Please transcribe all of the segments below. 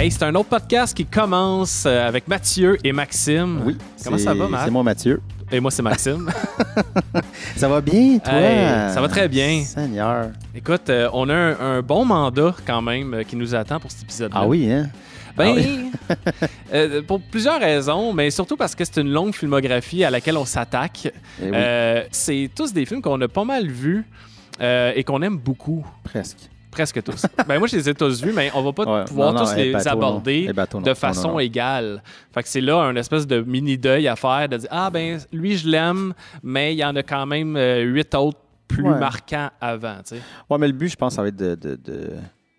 Hey, c'est un autre podcast qui commence euh, avec Mathieu et Maxime. Oui. Comment ça va, Matt? C'est moi, Mathieu. Et moi, c'est Maxime. Ça va bien, toi? Hey, ça va très bien. Seigneur. Écoute, euh, on a un, un bon mandat quand même euh, qui nous attend pour cet épisode-là. Ah oui, hein? Ben, Ah oui. euh, pour plusieurs raisons, mais surtout parce que c'est une longue filmographie à laquelle on s'attaque. Eh oui, c'est tous des films qu'on a pas mal vus et qu'on aime beaucoup. presque. Presque tous. ben moi, je les ai tous vus, mais on va pas Ouais, pouvoir non, non, tous les aborder de façon égale. Fait que c'est là un espèce de mini deuil à faire de dire ah ben lui je l'aime, mais il y en a quand même euh, huit autres plus Ouais. marquants avant. tu sais. Ouais, mais le but, je pense, ça va être de, de, de,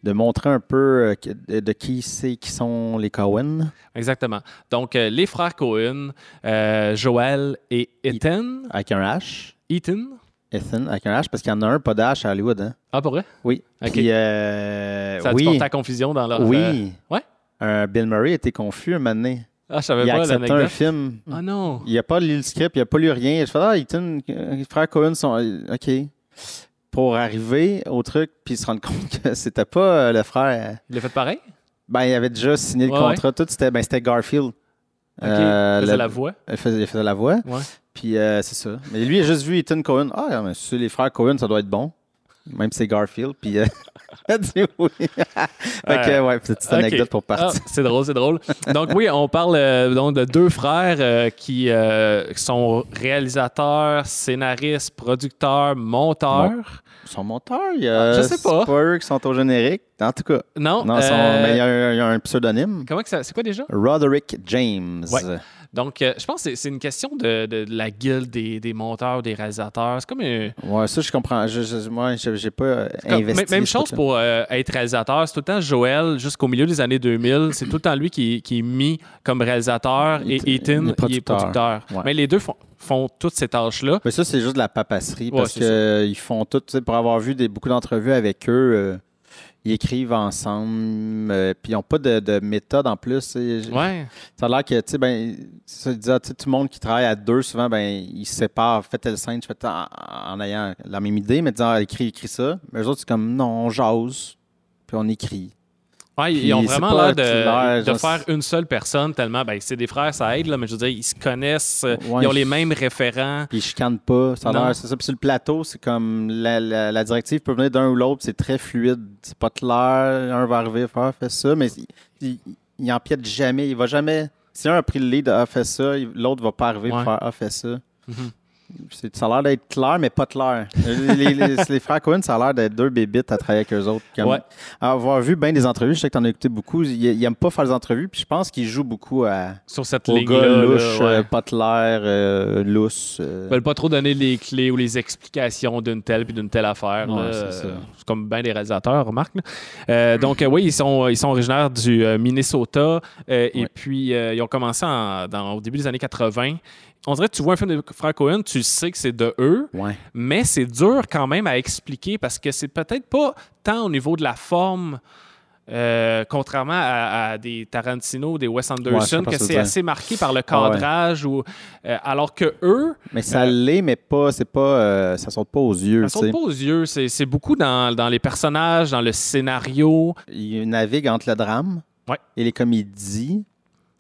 de montrer un peu euh, de, de qui c'est qui sont les Cohen. Exactement. Donc euh, les frères Cohen, euh, Joel et Ethan. Avec un H. Ethan. Ethan, avec un H, parce qu'il y en a un, pas d'H à Hollywood. Hein? Ah pour vrai? Oui. Puis, euh, Ça a dû oui. porter à confusion dans leur. euh, Oui. Ouais? Un Bill Murray était confus un moment donné. Ah je savais Il a pas un film. Ah non. Il n'a pas lu le script, il n'a pas lu rien. Je fais, ah, Ethan, euh, les frères Cohen sont. euh, OK. Pour arriver au truc, puis se rendre compte que c'était pas euh, le frère. Il a fait pareil? Ben, il avait déjà signé le Ouais, contrat, tout. C'était ben, c'était Garfield. Euh, il faisait le- la voix. Il faisait, il faisait la voix. Ouais. Puis euh, c'est ça. Mais lui, il a juste vu Ethan Cohen. Ah, mais c'est les frères Cohen, ça doit être bon. Même si c'est Garfield. Puis euh, il a dit oui. fait que, ouais, petite anecdote pour Ah, partir. c'est drôle, c'est drôle. Donc oui, on parle euh, donc de deux frères euh, qui euh, sont réalisateurs, scénaristes, producteurs, monteurs. Son monteur, il y a. Je sais pas. Pas eux qui sont au générique. En tout cas. Non, Non, son- mais il y, a un- il y a un pseudonyme. comment que ça, c'est quoi déjà? Roderick James. Ouais. Donc, euh, je pense que c'est- une question de, de- de la guilde des, des monteurs, des réalisateurs. C'est comme un, Ouais, ça, je comprends. Je, je- moi, je- j'ai pas euh, Comme- investi. même- chose pour euh, être réalisateur. C'est tout le temps Joël, jusqu'au milieu des années 2000. C'est tout le temps lui qui, qui est mis comme réalisateur et Il- il Ethan, est il est producteur. Ouais. Mais les deux font, font toutes ces tâches-là. Mais ça, c'est juste de la papasserie parce qu'ils font tout. Pour avoir vu des, beaucoup d'entrevues avec eux, euh, ils écrivent ensemble. euh, puis ils n'ont pas de, de méthode en plus. Ouais. Ça a l'air que, tu sais, ben, ça, disait, tout le monde qui travaille à deux, souvent, ben, ils se séparent. Faites telle scène, je fais en, en ayant la même idée, mais disant, ah, écris, écris ça. Mais eux autres, c'est comme, non, on jase, puis on écrit. Ouais, ils ont vraiment l'air de, clair, de genre, faire une seule personne tellement. Ben, c'est des frères, ça aide, là, mais je veux dire, ils se connaissent, euh, Ouais, ils ont les mêmes référents. Puis ils chicanent pas. Ça a c'est ça. Puis sur le plateau, c'est comme la, la- la directive peut venir d'un ou l'autre, c'est très fluide. C'est pas clair. Un va arriver, faire, ah, ça, mais il, il, empiète jamais. Il va jamais. Si un a pris le lead, a fait ça, l'autre va pas arriver Ouais. pour faire, ah, fais ça. Mhm. Ça a l'air d'être clair, mais pas clair. les, les- les- les frères Cohen, ça a l'air d'être deux bébites à travailler avec eux autres. Comme- Ouais. Avoir vu bien des entrevues, je sais que tu en as écouté beaucoup. Ils, ils aiment pas faire des entrevues, puis je pense qu'ils jouent beaucoup à, Sur cette ligne-là. gars là, louches, ouais. euh, pas clair, euh, lousse. euh. Ils veulent pas trop donner les clés ou les explications d'une telle puis d'une telle affaire. Ouais, c'est comme bien des réalisateurs, remarque. Euh, donc, oui, ils sont, ils sont originaires du Minnesota et puis ils ont commencé en- dans- au début des années 80. On dirait que tu vois un film de Frank Cohen, tu sais que c'est de eux, Ouais. mais c'est dur quand même à expliquer parce que c'est peut-être pas tant au niveau de la forme. euh, contrairement à, à des Tarantino, des Wes Anderson, que ce que c'est assez marqué par le ouais. cadrage, ou, euh, alors que eux, Mais ça Euh, l'est, mais pas, c'est pas, ça saute pas aux yeux. Ça saute pas aux yeux. C'est c'est beaucoup dans, dans les personnages, dans le scénario. Il navigue entre le drame Ouais. et les comédies.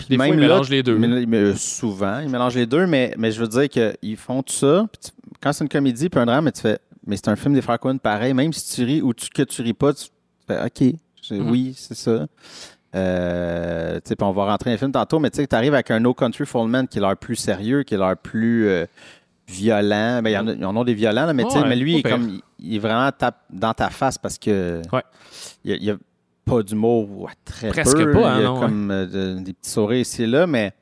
Puis fois, ils là, mélangent les deux. mais- mais souvent, ils mélangent les deux, mais, mais je veux dire qu'ils font tout ça. puis tu- quand c'est une comédie puis un drame, mais tu fais, mais c'est un film des frères Coen pareil. Même si tu ris ou tu, que tu ris pas, tu fais OK, Mhm. oui, c'est ça. Euh, tu sais, puis on va rentrer dans le film tantôt, mais tu sais, tu arrives avec un No Country for Men qui est l'air plus sérieux, qui est l'air plus euh, violent. Ben, il y en a, des violents, là, mais, tu sais, Ouais, mais lui, il comme, il, il est vraiment tape dans ta face parce que Ouais. il pas d'humour, très Presque peu. pas, hein, il y a non, comme euh, de- des petits sourires ici et là, mais,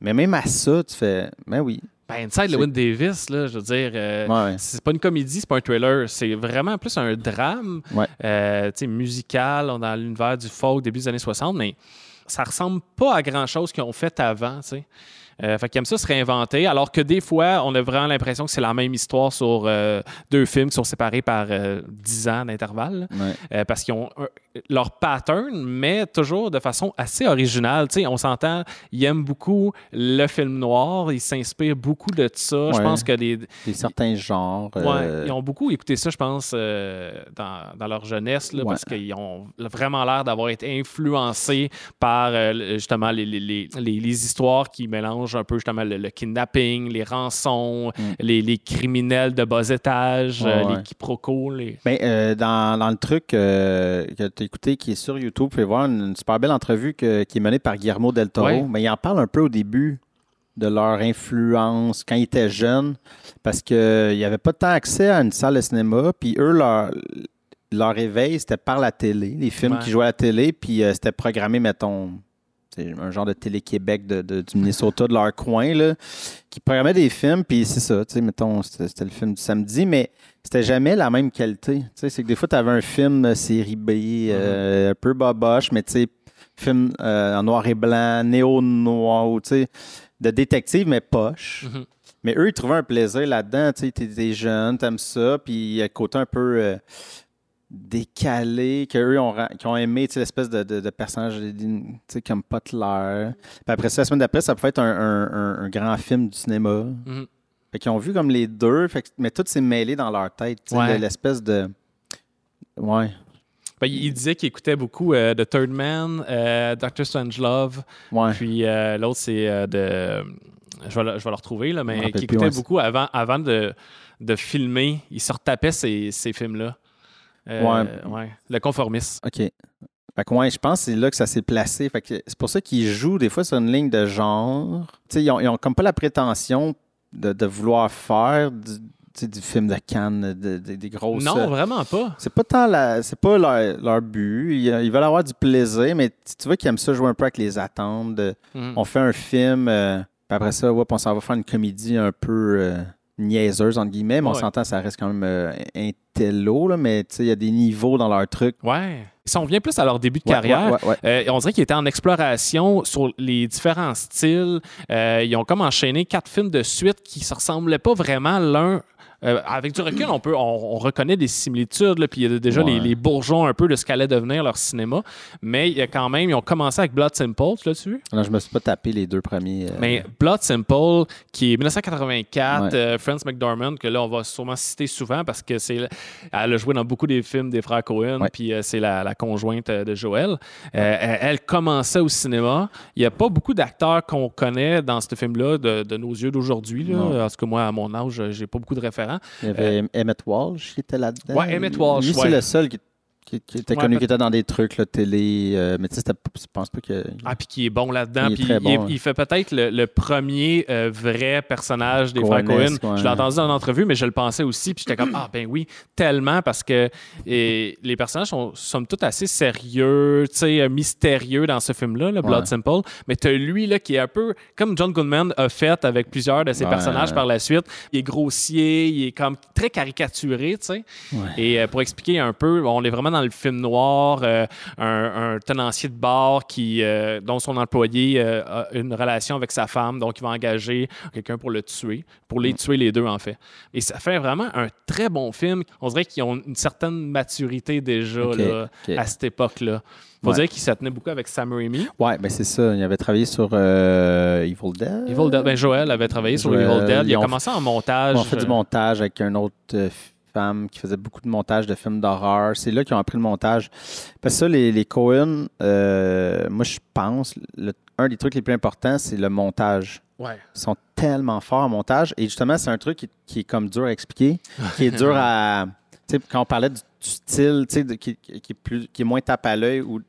mais même à ça, tu fais, ben oui. Ben, Inside C'est- Lewin Davis, là, je veux dire, euh, Ouais. c'est pas une comédie, c'est pas un thriller, c'est vraiment plus un drame Ouais. euh, tu sais, musical on est dans l'univers du folk début des années 60, mais ça ressemble pas à grand chose qu'ils ont fait avant. tu sais. Euh, fait qu'ils aiment ça se réinventer, alors que des fois, on a vraiment l'impression que c'est la même histoire sur euh, deux films qui sont séparés par euh, 10 ans d'intervalle, Ouais. euh, parce qu'ils ont leur pattern, mais toujours de façon assez originale. Tu sais, on s'entend, ils aiment beaucoup le film noir, ils s'inspirent beaucoup de ça. Je pense que des, Des certains genres. Ouais, euh, ils ont beaucoup écouté ça, je pense, dans, dans leur jeunesse, là, parce qu'ils ont vraiment l'air d'avoir été influencés par justement les, les- les- les- les histoires qui mélangent un peu justement le, le kidnapping, les rançons, Mm. les, les criminels de bas étage, euh, Ouais, les quiproquos. Les... Ben, euh, dans, dans le truc euh, que tu as écouté, qui est sur YouTube, vous pouvez voir une, une super belle entrevue que- qui est menée par Guillermo del Toro. Ouais. Mais il en parle un peu au début de leur influence quand ils étaient jeunes, parce qu'il n'y avait pas tant accès à une salle de cinéma. Puis eux, leur, leur éveil, c'était par la télé, les films qui jouaient à la télé, puis c'était programmé, mettons, un genre de Télé-Québec de, de- du Minnesota, de leur coin, là, qui programmait des films, puis c'est ça, tu sais, mettons, c'était le film du samedi, mais c'était jamais la même qualité. Tu sais, c'est que des fois, tu avais un film euh, série B, euh, un peu boboche, mais tu sais, film euh, en noir et blanc, néo-noir, tu sais, de détective, mais poche. Mhm. Mais eux, ils trouvaient un plaisir là-dedans. Tu sais, t'es jeune, t'aimes ça, puis il y a côté un peu euh, décalé, qu'eux ont, ont aimé, l'espèce de, de, de personnage, comme Butler. Puis après ça, la semaine d'après, ça pouvait être un, un- un- un grand film du cinéma. Mhm. Fait qu'ils ont vu comme les deux, fait que- mais tout s'est mêlé dans leur tête. Ouais. L'espèce de. Ouais. Ben, il disait qu'il écoutait beaucoup euh, The Third Man, euh, Doctor Strangelove, Ouais. Puis euh, l'autre, c'est de. Je vais, le, je vais le retrouver, là, mais qui plus, écoutait ouais. beaucoup avant, avant de, de filmer. Il se retapait ces, ces films-là. Euh, Ouais. ouais. Le conformiste. OK. Fait que ouais, je pense que c'est là que ça s'est placé. Fait que c'est pour ça qu'ils jouent des fois sur une ligne de genre. Tu sais, ils ont, ils ont comme pas la prétention de, de vouloir faire du, du film de Cannes, de- de- des grosses. Non, vraiment pas. C'est pas tant la, c'est pas leur, leur but. Ils, ils veulent avoir du plaisir, mais tu tu vois qu'ils aiment ça jouer un peu avec les attentes. Mhm. on fait un film, euh, puis après ça, ouais, on s'en va faire une comédie un peu euh, niaiseuse, entre guillemets, mais on Ouais. s'entend, ça reste quand même euh, intello, là, mais tu sais, il y a des niveaux dans leur truc. Ouais. Si on revient plus à leur début de Ouais, carrière, ouais. Euh, on dirait qu'ils étaient en exploration sur les différents styles. Euh, ils ont comme enchaîné quatre films de suite qui se ressemblaient pas vraiment l'un. Euh, avec du recul, on peut, on, on reconnaît des similitudes, là, puis il y a déjà Ouais. les, les bourgeons un peu de ce qu'allait devenir leur cinéma. Mais il y a quand même, ils ont commencé avec Blood Simple, tu l'as-tu vu? Non, je me suis pas tapé les deux premiers. euh, Mais Blood Simple, qui est 1984, Ouais. euh, Frances McDormand, que là, on va sûrement citer souvent parce que c'est, elle a joué dans beaucoup des films des frères Cohen, Ouais. puis c'est la, la conjointe de Joël. Elle, elle commençait au cinéma. Il n'y a pas beaucoup d'acteurs qu'on connaît dans ce film-là de, de nos yeux d'aujourd'hui. En tout cas, moi, à mon âge, j'ai pas beaucoup de référents. Il y avait Emmett Walsh qui était là-dedans. euh, Ouais, Emmett Walsh, Lui, c'est ouais. le seul qui, qui- qui était Ouais, connu, qui était dans des trucs, là, télé. euh, mais tu sais, je pense pas que. Ah, puis qui est bon là-dedans. Il il, bon, il fait peut-être le, le premier euh, vrai personnage des frères Cohen. Je l'ai entendu dans l'entrevue, mais je le pensais aussi. Puis j'étais comme, ah ben oui, tellement, parce que et, les personnages sont, somme toute assez sérieux, tu sais, euh, mystérieux dans ce film-là, le Blood Ouais. Simple. Mais tu as lui, là, qui est un peu comme John Goodman a fait avec plusieurs de ses Ouais. personnages par la suite. Il est grossier, il est comme très caricaturé, tu sais. Et euh, pour expliquer un peu, on est vraiment dans le film noir, euh, un, un tenancier de bar qui, euh, dont son employé euh, a une relation avec sa femme, donc il va engager quelqu'un pour le tuer, pour les tuer les deux en fait. Et ça fait vraiment un très bon film. On dirait qu'ils ont une certaine maturité déjà là, à cette époque-là. Faut Ouais. dire qu'il se tenait beaucoup avec Sam Raimi. Ouais, ben c'est ça. Il avait travaillé sur euh, Evil Dead. Evil Dead, ben Joël avait travaillé sur Evil Dead. Il a commencé en montage. Ils ont fait du montage avec une autre euh, femme qui faisait beaucoup de montage de films d'horreur. C'est là qu'ils ont appris le montage. Parce que ça, les, les Cohen, euh, moi, je pense, le- un des trucs les plus importants, c'est le montage. Ouais. Ils sont tellement forts en montage. Et justement, c'est un truc qui, qui est comme dur à expliquer, qui est dur à. Tu sais, quand on parlait du, du style, tu sais, de- qui, qui est plus, qui est moins tape à l'œil ou.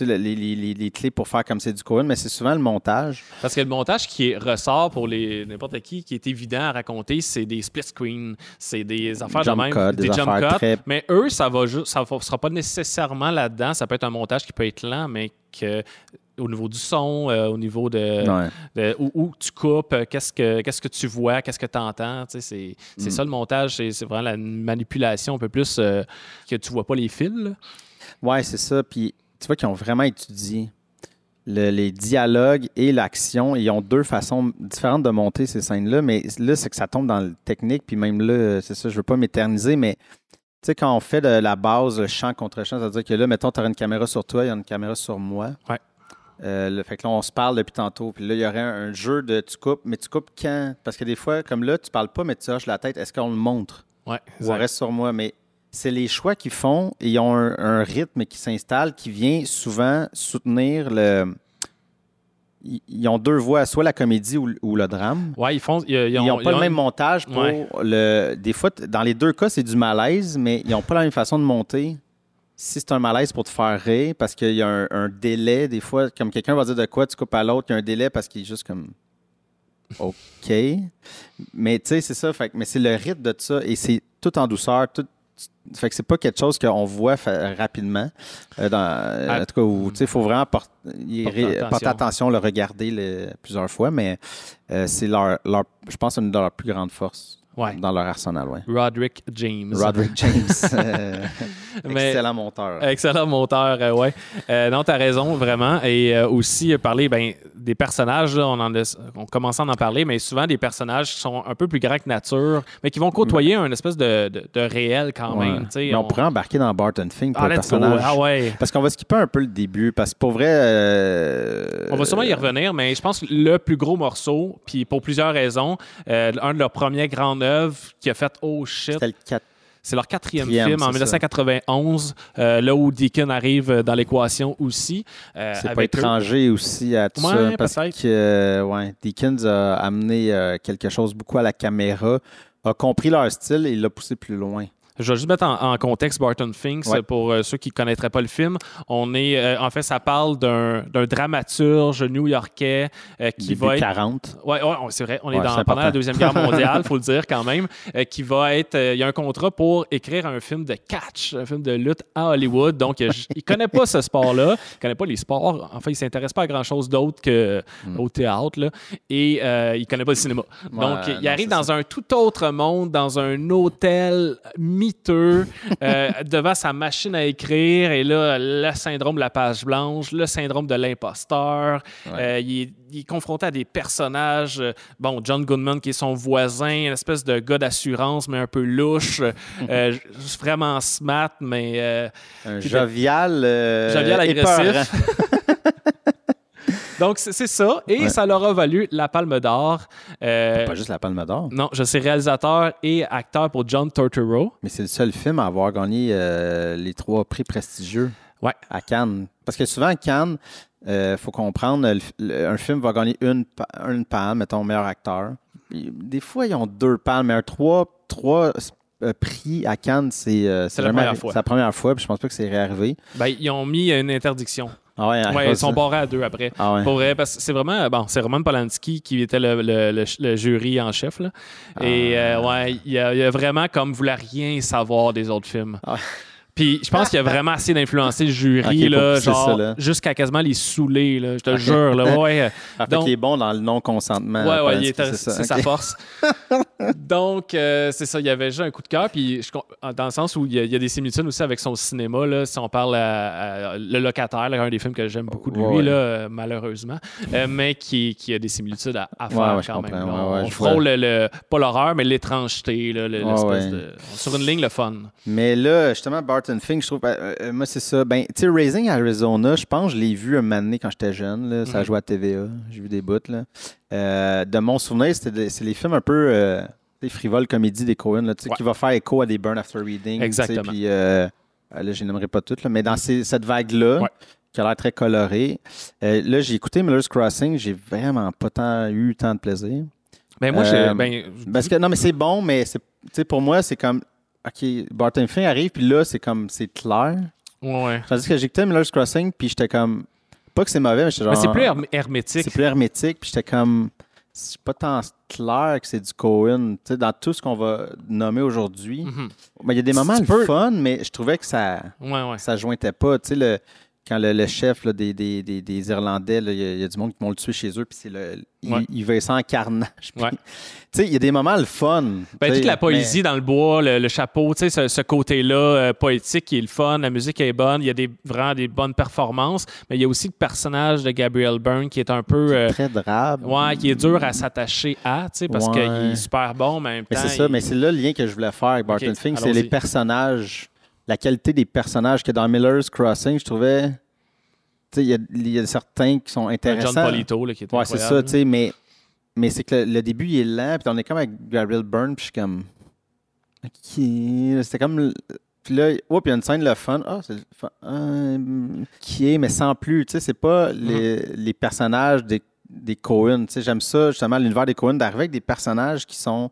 Les, les- les- les clés pour faire comme c'est du Cohen, mais c'est souvent le montage. Parce que le montage qui est- ressort pour les n'importe qui, qui est évident à raconter, c'est des split screens, c'est des affaires Jump de même, cut, des jump cuts. très- Mais eux, ça va ça sera pas nécessairement là-dedans. Ça peut être un montage qui peut être lent, mais que au niveau du son, euh, au niveau de, Ouais. de- où, où tu coupes, euh, qu'est-ce que qu'est-ce que tu vois, qu'est-ce que tu entends. C'est c'est Mm. ça le montage, c'est c'est vraiment la manipulation un peu plus euh, que tu vois pas les fils. là. Ouais, c'est ça. Puis tu vois qu'ils ont vraiment étudié. le- les dialogues et l'action, ils ont deux façons différentes de monter ces scènes-là, mais là, c'est que ça tombe dans le technique, puis même là, c'est ça, je veux pas m'éterniser, mais tu sais, quand on fait de la base, le champ contre champ, c'est-à-dire que là, mettons, tu as une caméra sur toi, il y a une caméra sur moi. Ouais. Euh, le- fait que là, on se parle depuis tantôt, puis là, il y aurait un, un jeu de tu coupes, mais tu coupes quand? Parce que des fois, comme là, tu parles pas, mais tu hoches la tête, est-ce qu'on le montre? Ouais, ou on reste sur moi. Mais c'est les choix qu'ils font et ils ont un, un rythme qui s'installe qui vient souvent soutenir le. Ils, ont deux voix, soit la comédie ou, le- ou le drame. Ouais, ils font. Ils, n'ont pas le même montage pour Ouais. le. Des fois, dans les deux cas, c'est du malaise, mais ils n'ont pas la même façon de monter. Si c'est un malaise pour te faire rire, parce qu'il y a un, un délai, des fois, comme quelqu'un va dire de quoi, tu coupes à l'autre, il y a un délai parce qu'il est juste comme. OK. Mais tu sais, c'est ça. Fait, mais c'est le rythme de ça et c'est tout en douceur. Tout, fait que c'est pas quelque chose qu'on voit rapidement. euh, dans, en tout cas, où, il faut vraiment Porter attention. porter attention, le regarder le- plusieurs fois, mais euh, c'est leur, leur, je pense, une de leurs plus grandes forces Ouais. dans leur arsenal. Ouais. Roderick James. Roderick James, euh, Mais- excellent monteur. Excellent monteur, euh, ouais. Euh, non, t'as raison, vraiment. Et euh, aussi, euh, parler ben, des personnages, là, on, en a, on commence à en parler, mais souvent des personnages qui sont un peu plus grands que nature, mais qui vont côtoyer un espèce de, de, de réel quand même. Mais on, pourrait embarquer dans Barton Fink pour Ah, le personnage. Ah ouais. Parce qu'on va skipper un peu le début, parce que pour vrai. On va sûrement y revenir, mais je pense que le plus gros morceau, puis pour plusieurs raisons, un de leurs premières grandes qui a fait Oh shit, C'était le 4. c'est leur quatrième film en c'est 1991, euh, là où Deacon arrive euh, dans l'équation aussi. euh, C'est pas eux. étranger aussi à tout Ouais, ça. Parce que euh, ouais, Deakins a amené quelque chose beaucoup à la caméra, a compris leur style et l'a poussé plus loin. Je vais juste mettre en, en contexte Barton Finks Ouais. pour euh, ceux qui ne connaîtraient pas le film. On est, euh, en fait, ça parle d'un dramaturge new-yorkais euh, qui Début va être 40. Ouais, ouais, c'est vrai. On est dans, pendant la. Deuxième Guerre mondiale, faut le dire quand même, qui va être... il y a un contrat pour écrire un film de catch, un film de lutte à Hollywood. Donc, j- il connaît pas ce sport-là. Il connaît pas les sports. Enfin, il s'intéresse pas à grand-chose d'autre que Hmm. au théâtre. Là. Et il connaît pas le cinéma. Donc, il arrive dans un tout autre monde, dans un hôtel miteux, euh, devant sa machine à écrire. Et là, le syndrome de la page blanche, le syndrome de l'imposteur. Ouais. Euh, il, est, il est confronté à des personnages. euh, bon, John Goodman, qui est son voisin, une espèce de gars d'assurance, mais un peu louche. euh, vraiment smart, mais. Un jovial. Jovial agressif. Donc, c'est ça. Et Ouais. ça leur a valu la Palme d'Or. Euh, Pas juste la Palme d'Or, non, je suis réalisateur et acteur pour John Turturro. mais c'est le seul film à avoir gagné euh, les trois prix prestigieux Ouais. à Cannes. Parce que souvent, à Cannes, il faut comprendre, le- le- un film va gagner une, une palme, mettons, meilleur acteur. Des fois, ils ont deux palmes, mais un trois, trois euh, prix à Cannes, c'est euh, la jamais première arri- fois. C'est la première fois, puis je pense pas que c'est réarrivé. Ben, ils ont mis une interdiction. Ah ouais, à Ouais, ils sont barrés à deux après. Ah ouais. Pour vrai, parce que c'est vraiment, bon, c'est Roman Polanski qui était le, le- le- le jury en chef. Là. Et Ah. euh, ouais, il a, il a vraiment comme voulu rien savoir des autres films. Ah. Puis je pense qu'il a vraiment assez d'influencer le jury, là, genre, là. jusqu'à quasiment les saouler, là, je te jure. Là, ouais, Ah, fait donc- qu'il est bon dans le non-consentement. Ouais, ouais, il c'est ça. c'est sa force. Donc, euh, c'est ça, il y avait déjà un coup de cœur. Puis, je dans le sens où il y, a, il y a des similitudes aussi avec son cinéma. Là, si on parle à, à Le Locataire, là, un des films que j'aime beaucoup de lui, Ouais, ouais. là, euh, malheureusement, euh, mais qui, qui a des similitudes à, à faire ouais, quand même. là. On frôle le, le- pas l'horreur, mais l'étrangeté, là, le- l'espèce de. Sur une ligne, le fun. Mais là, justement, Barton Fink, je trouve, euh, euh, moi, c'est ça. Ben, tu sais, Raising Arizona, je pense je l'ai vu un moment donné quand j'étais jeune. Là, ça Mhm. jouait à TVA. J'ai vu des bouts. Là. Euh, de mon souvenir, c'est les films un peu euh, des frivoles comédies des Coen, là, Ouais. qui va faire écho à des Burn After Reading. Exactement. Puis, là, je n'aimerais pas toutes, là, mais dans ces- cette vague-là, Ouais. qui a l'air très colorée, euh, là, j'ai écouté Miller's Crossing, j'ai vraiment pas tant eu tant de plaisir. Ben, moi, Euh, j'ai. Ben, Parce que non, mais c'est bon, mais c'est, pour moi, c'est comme. OK, Barton Fink arrive, puis là, c'est comme. C'est clair. ouais, ouais. Tandis que j'ai écouté Miller's Crossing, puis j'étais comme. Pas que c'est mauvais, mais j'étais genre. Mais c'est plus herm- hermétique. C'est plus hermétique, puis j'étais comme. C'est pas tant clair que c'est du Cohen. Tu sais, dans tout ce qu'on va nommer aujourd'hui. Mhm. Ben, Il y a des moments le peux- fun, mais je trouvais que ça Ouais, ouais. ça jointait pas. Tu sais, le, quand le, le chef là, des, des, des, des Irlandais, il y, a- il y a du monde qui vont le tuer chez eux, puis c'est le, il, Ouais. il veut ça en carnage. Ouais. Tu sais, il y a des moments le fun. Ben, toute la poésie mais- dans le bois, le, le chapeau, tu sais, ce, ce côté-là euh, poétique qui est le fun, la musique est bonne, il y a des, vraiment des bonnes performances, mais il y a aussi le personnage de Gabriel Byrne qui est un peu. euh, très drabe. ouais, qui est dur à s'attacher à, tu sais, parce Ouais. qu'il est super bon, mais en même Mais temps. c'est ça, il- mais c'est là le lien que je voulais faire avec Barton Fink, c'est les personnages, la qualité des personnages que dans Miller's Crossing, je trouvais. Tu sais, il y a- il y, a certains qui sont intéressants. John Polito, là, qui est Ouais, c'est ça, tu sais, mais, mais c'est que le, le début, il est lent, puis on est comme avec Gabriel Byrne, puis je suis comme. OK. C'était comme. Puis là, oh, puis il y a une scène, le fun. Ah, c'est le fun. Ah, qui est, mais sans plus. Tu sais, c'est pas les, Mm-hmm. les personnages des, des Cohen. Tu sais, j'aime ça, justement, l'univers des Cohen, d'arriver avec des personnages qui sont.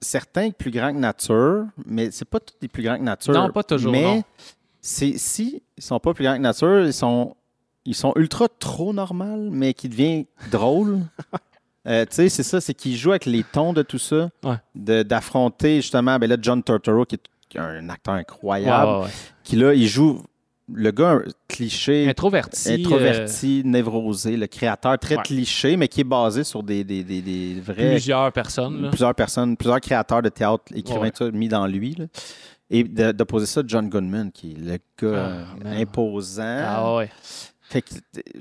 Certains plus grands que nature, mais c'est pas tous des plus grands que nature. Non, pas toujours, Mais c'est si ils sont pas plus grands que nature, ils sont ils sont ultra trop normales, mais qui devient drôle. Euh, tu sais, c'est ça, c'est qu'ils jouent avec les tons de tout ça, Ouais. d'affronter justement, ben là, John Turturro, qui est, un acteur incroyable, ouais, ouais. qui là, il joue le gars cliché, Introverti. euh, introverti, névrosé, le créateur très Ouais. cliché, mais qui est basé sur des, des, des, des vrais plusieurs personnes. là. plusieurs personnes, plusieurs créateurs de théâtre, écrivains, Ouais. tout ça, mis dans lui. là. Et d'opposer ça à John Goodman, qui est le gars Ah, imposant. Ah ouais. Fait que,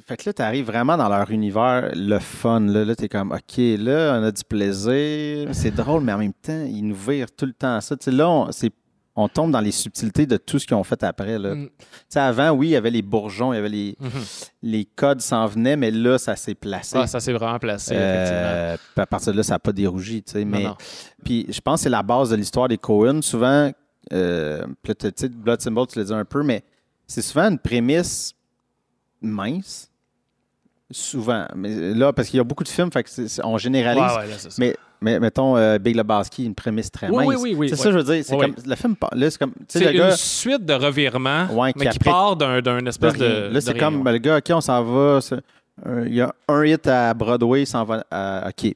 fait que là, tu arrives vraiment dans leur univers, le fun. Là, là tu es comme, OK, là, on a du plaisir. C'est drôle, mais en même temps, ils nous virent tout le temps ça. Tu sais, là, c'est- on tombe dans les subtilités de tout ce qu'ils ont fait après. Là. Mm. Avant, oui, il y avait les bourgeons, il y avait les, Mhm. les codes s'en venaient, mais là, ça s'est placé. Ah, ça s'est vraiment placé, effectivement. Euh, puis à partir de là, ça n'a pas dérougi. Non, mais non. puis je pense que c'est la base de l'histoire des Cohen. Souvent, euh, sais, Blood Symbol, tu l'as dit un peu, mais c'est souvent une prémisse mince. Souvent. Mais là, parce qu'il y a beaucoup de films, fait que on généralise. Ouais, ouais, là, c'est ça. Mais, mais mettons, euh, Big Lebowski, une prémisse très Oui, mince. oui, oui, oui, c'est ça, je veux dire. C'est comme, Le film, là, c'est comme. C'est une gars. suite de revirements, Ouais, mais qui part d'un d'un espèce de. Là, c'est comme ben, le gars, OK, on s'en va. euh, Il y a un hit à Broadway, il s'en va à OK.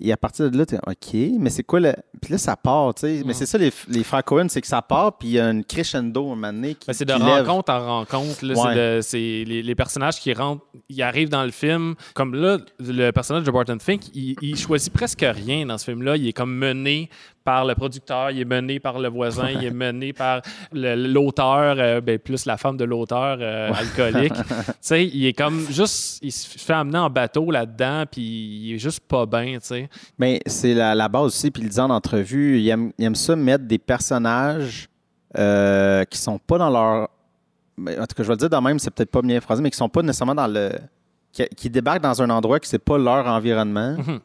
Et à partir de là, tu es OK, mais c'est quoi le. Puis là, ça part, tu sais. Mais Mhm. c'est ça, les, les frères Cohen, c'est que ça part, puis il y a une crescendo un moment donné qui. Ben, c'est de qui lève. rencontre en rencontre. là. Ouais. C'est les, les personnages qui rentrent, ils arrivent dans le film. Comme là, le personnage de Barton Fink, il, il choisit presque rien dans ce film-là. Il est comme mené par le producteur, il est mené par le voisin, il est mené par l'auteur, euh, ben, plus la femme de l'auteur euh, alcoolique. tu sais, il est comme juste, il se fait amener en bateau là-dedans, puis il est juste pas bien, tu sais. Mais c'est la, la base aussi, puis il dit en entrevue, il aime, il aime ça mettre des personnages euh, qui sont pas dans leur. En tout cas, je vais le dire de même, c'est peut-être pas bien phrasé, mais qui sont pas nécessairement dans le. qui, qui débarquent dans un endroit qui c'est pas leur environnement Mhm.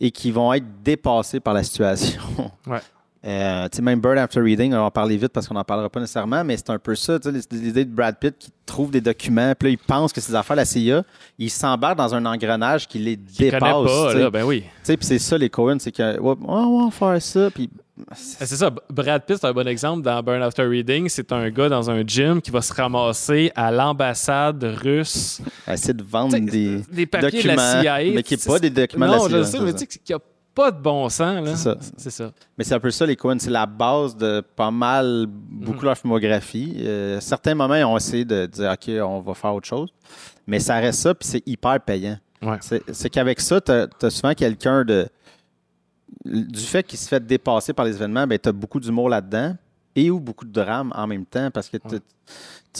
Et qui vont être dépassés par la situation. Ouais. Euh, tu sais, même Bird After Reading, on va en parler vite parce qu'on n'en parlera pas nécessairement, mais c'est un peu ça, tu sais, l'idée de Brad Pitt qui trouve des documents, puis là, il pense que c'est des affaires de la CIA, il s'embarque dans un engrenage qui les Je connais dépasse. pas, là, ben oui. Tu sais, puis c'est ça, les Cohen, c'est que, ouais, on va faire ça, puis. C'est ça. Brad Pitt, c'est un bon exemple dans Burn After Reading. C'est un gars dans un gym qui va se ramasser à l'ambassade russe. Essayer de vendre des, des papiers documents, de la CIA. mais qui n'est pas des documents non, de la je CIA. sais, mais c'est tu sais qu'il n'y a pas de bon sens. C'est ça. C'est ça. Mais c'est un peu ça, les Cohen. C'est la base de pas mal, beaucoup de leur filmographie. Euh, à certains moments, ils ont essayé de dire, OK, on va faire autre chose. Mais ça reste ça, puis c'est hyper payant. Ouais. C'est c'est qu'avec ça, tu as, souvent quelqu'un de. Du fait qu'il se fait dépasser par les événements, ben, tu as beaucoup d'humour là-dedans et ou beaucoup de drame en même temps parce que tu-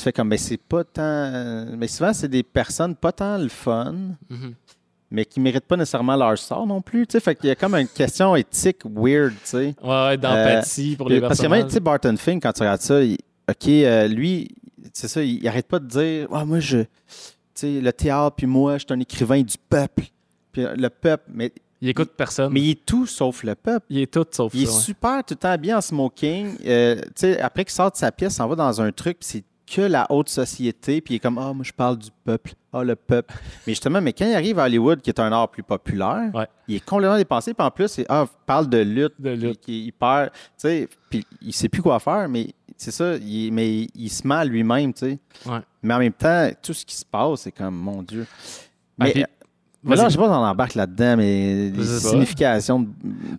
fais comme, ben, c'est pas tant. Mais souvent, c'est des personnes pas tant le fun, Mhm. mais qui méritent pas nécessairement leur sort non plus. Tu sais, fait qu'il y a comme une question éthique weird, tu sais. Ouais, ouais, d'empathie pour les Parce que même, tu sais, Barton Fink, quand tu regardes ça, il- OK, euh, lui, c'est ça, il, il arrête pas de dire Ah, moi, je. Tu sais, le théâtre, puis moi, je suis un écrivain du peuple. Puis euh, le peuple, mais, Il écoute personne. mais il est tout sauf le peuple. Il est tout sauf Il est ouais. super tout le temps bien en smoking. Euh, tu sais, après qu'il sort de sa pièce, il s'en va dans un truc, puis c'est que la haute société, puis il est comme Ah, moi, je parle du peuple. Ah, le peuple. mais justement, mais quand il arrive à Hollywood, qui est un art plus populaire, Ouais. il est complètement dépassé, puis en plus, il ah, parle de lutte, De lutte. est hyper. Tu sais, puis il sait plus quoi faire, mais c'est ça, il, mais il se ment à lui-même, tu sais. Ouais. Mais en même temps, tout ce qui se passe, c'est comme, mon Dieu. Ah, Mais puis- Mais là, je sais pas si on embarque là-dedans, mais les significations de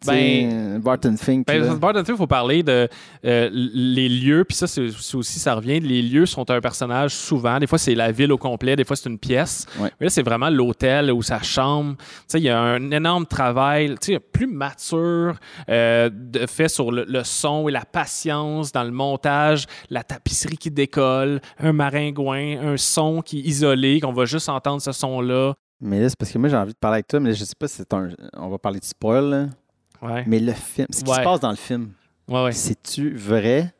sais, Barton Fink. Ben, là. Barton Fink, il faut parler de euh, les lieux, puis ça, c'est c'est aussi, ça revient. Les lieux sont un personnage souvent. Des fois, c'est la ville au complet, des fois, c'est une pièce. Ouais. Mais là, c'est vraiment l'hôtel ou sa chambre. Tu sais, il y a un énorme travail, tu sais, plus mature, euh, de- fait sur le, le son et la patience dans le montage, la tapisserie qui décolle, un maringouin, un son qui est isolé, qu'on va juste entendre ce son-là. Mais là, c'est parce que moi, j'ai envie de parler avec toi, mais je sais pas si c'est un. On va parler de spoil, là. Ouais. Mais le film, ce qui Ouais. se passe dans le film, Ouais, ouais. c'est-tu vrai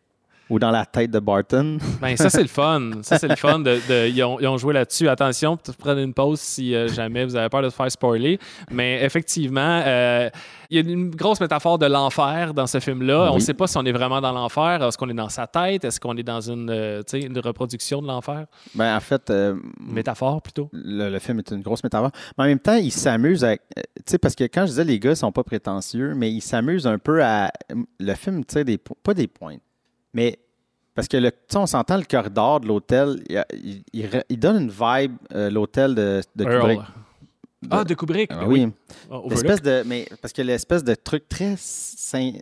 ou dans la tête de Barton? Ben, ça, c'est le fun. Ça, c'est le fun. De, de- ils, ont, ils ont joué là-dessus. Attention, prendre une pause si euh, jamais vous avez peur de se faire spoiler. Mais effectivement, euh, il y a une grosse métaphore de l'enfer dans ce film-là. On ne sait pas si on est vraiment dans l'enfer. Est-ce qu'on est dans sa tête? Est-ce qu'on est dans une, euh, tu sais, une reproduction de l'enfer? Ben, en fait, métaphore, plutôt. le, le film est une grosse métaphore. Mais en même temps, il s'amuse avec. euh, Tu sais, parce que quand je disais les gars sont pas prétentieux, mais ils s'amusent un peu à. Le film tire des. po- Pas des pointes, mais. Parce que, le, tu sais, on s'entend le corridor de l'hôtel, il, donne une vibe, euh, l'hôtel de. Kubrick. Ah, de Kubrick. Ah ben oui. Ah, Overlook. L'espèce de. Mais parce que l'espèce de truc très. syn-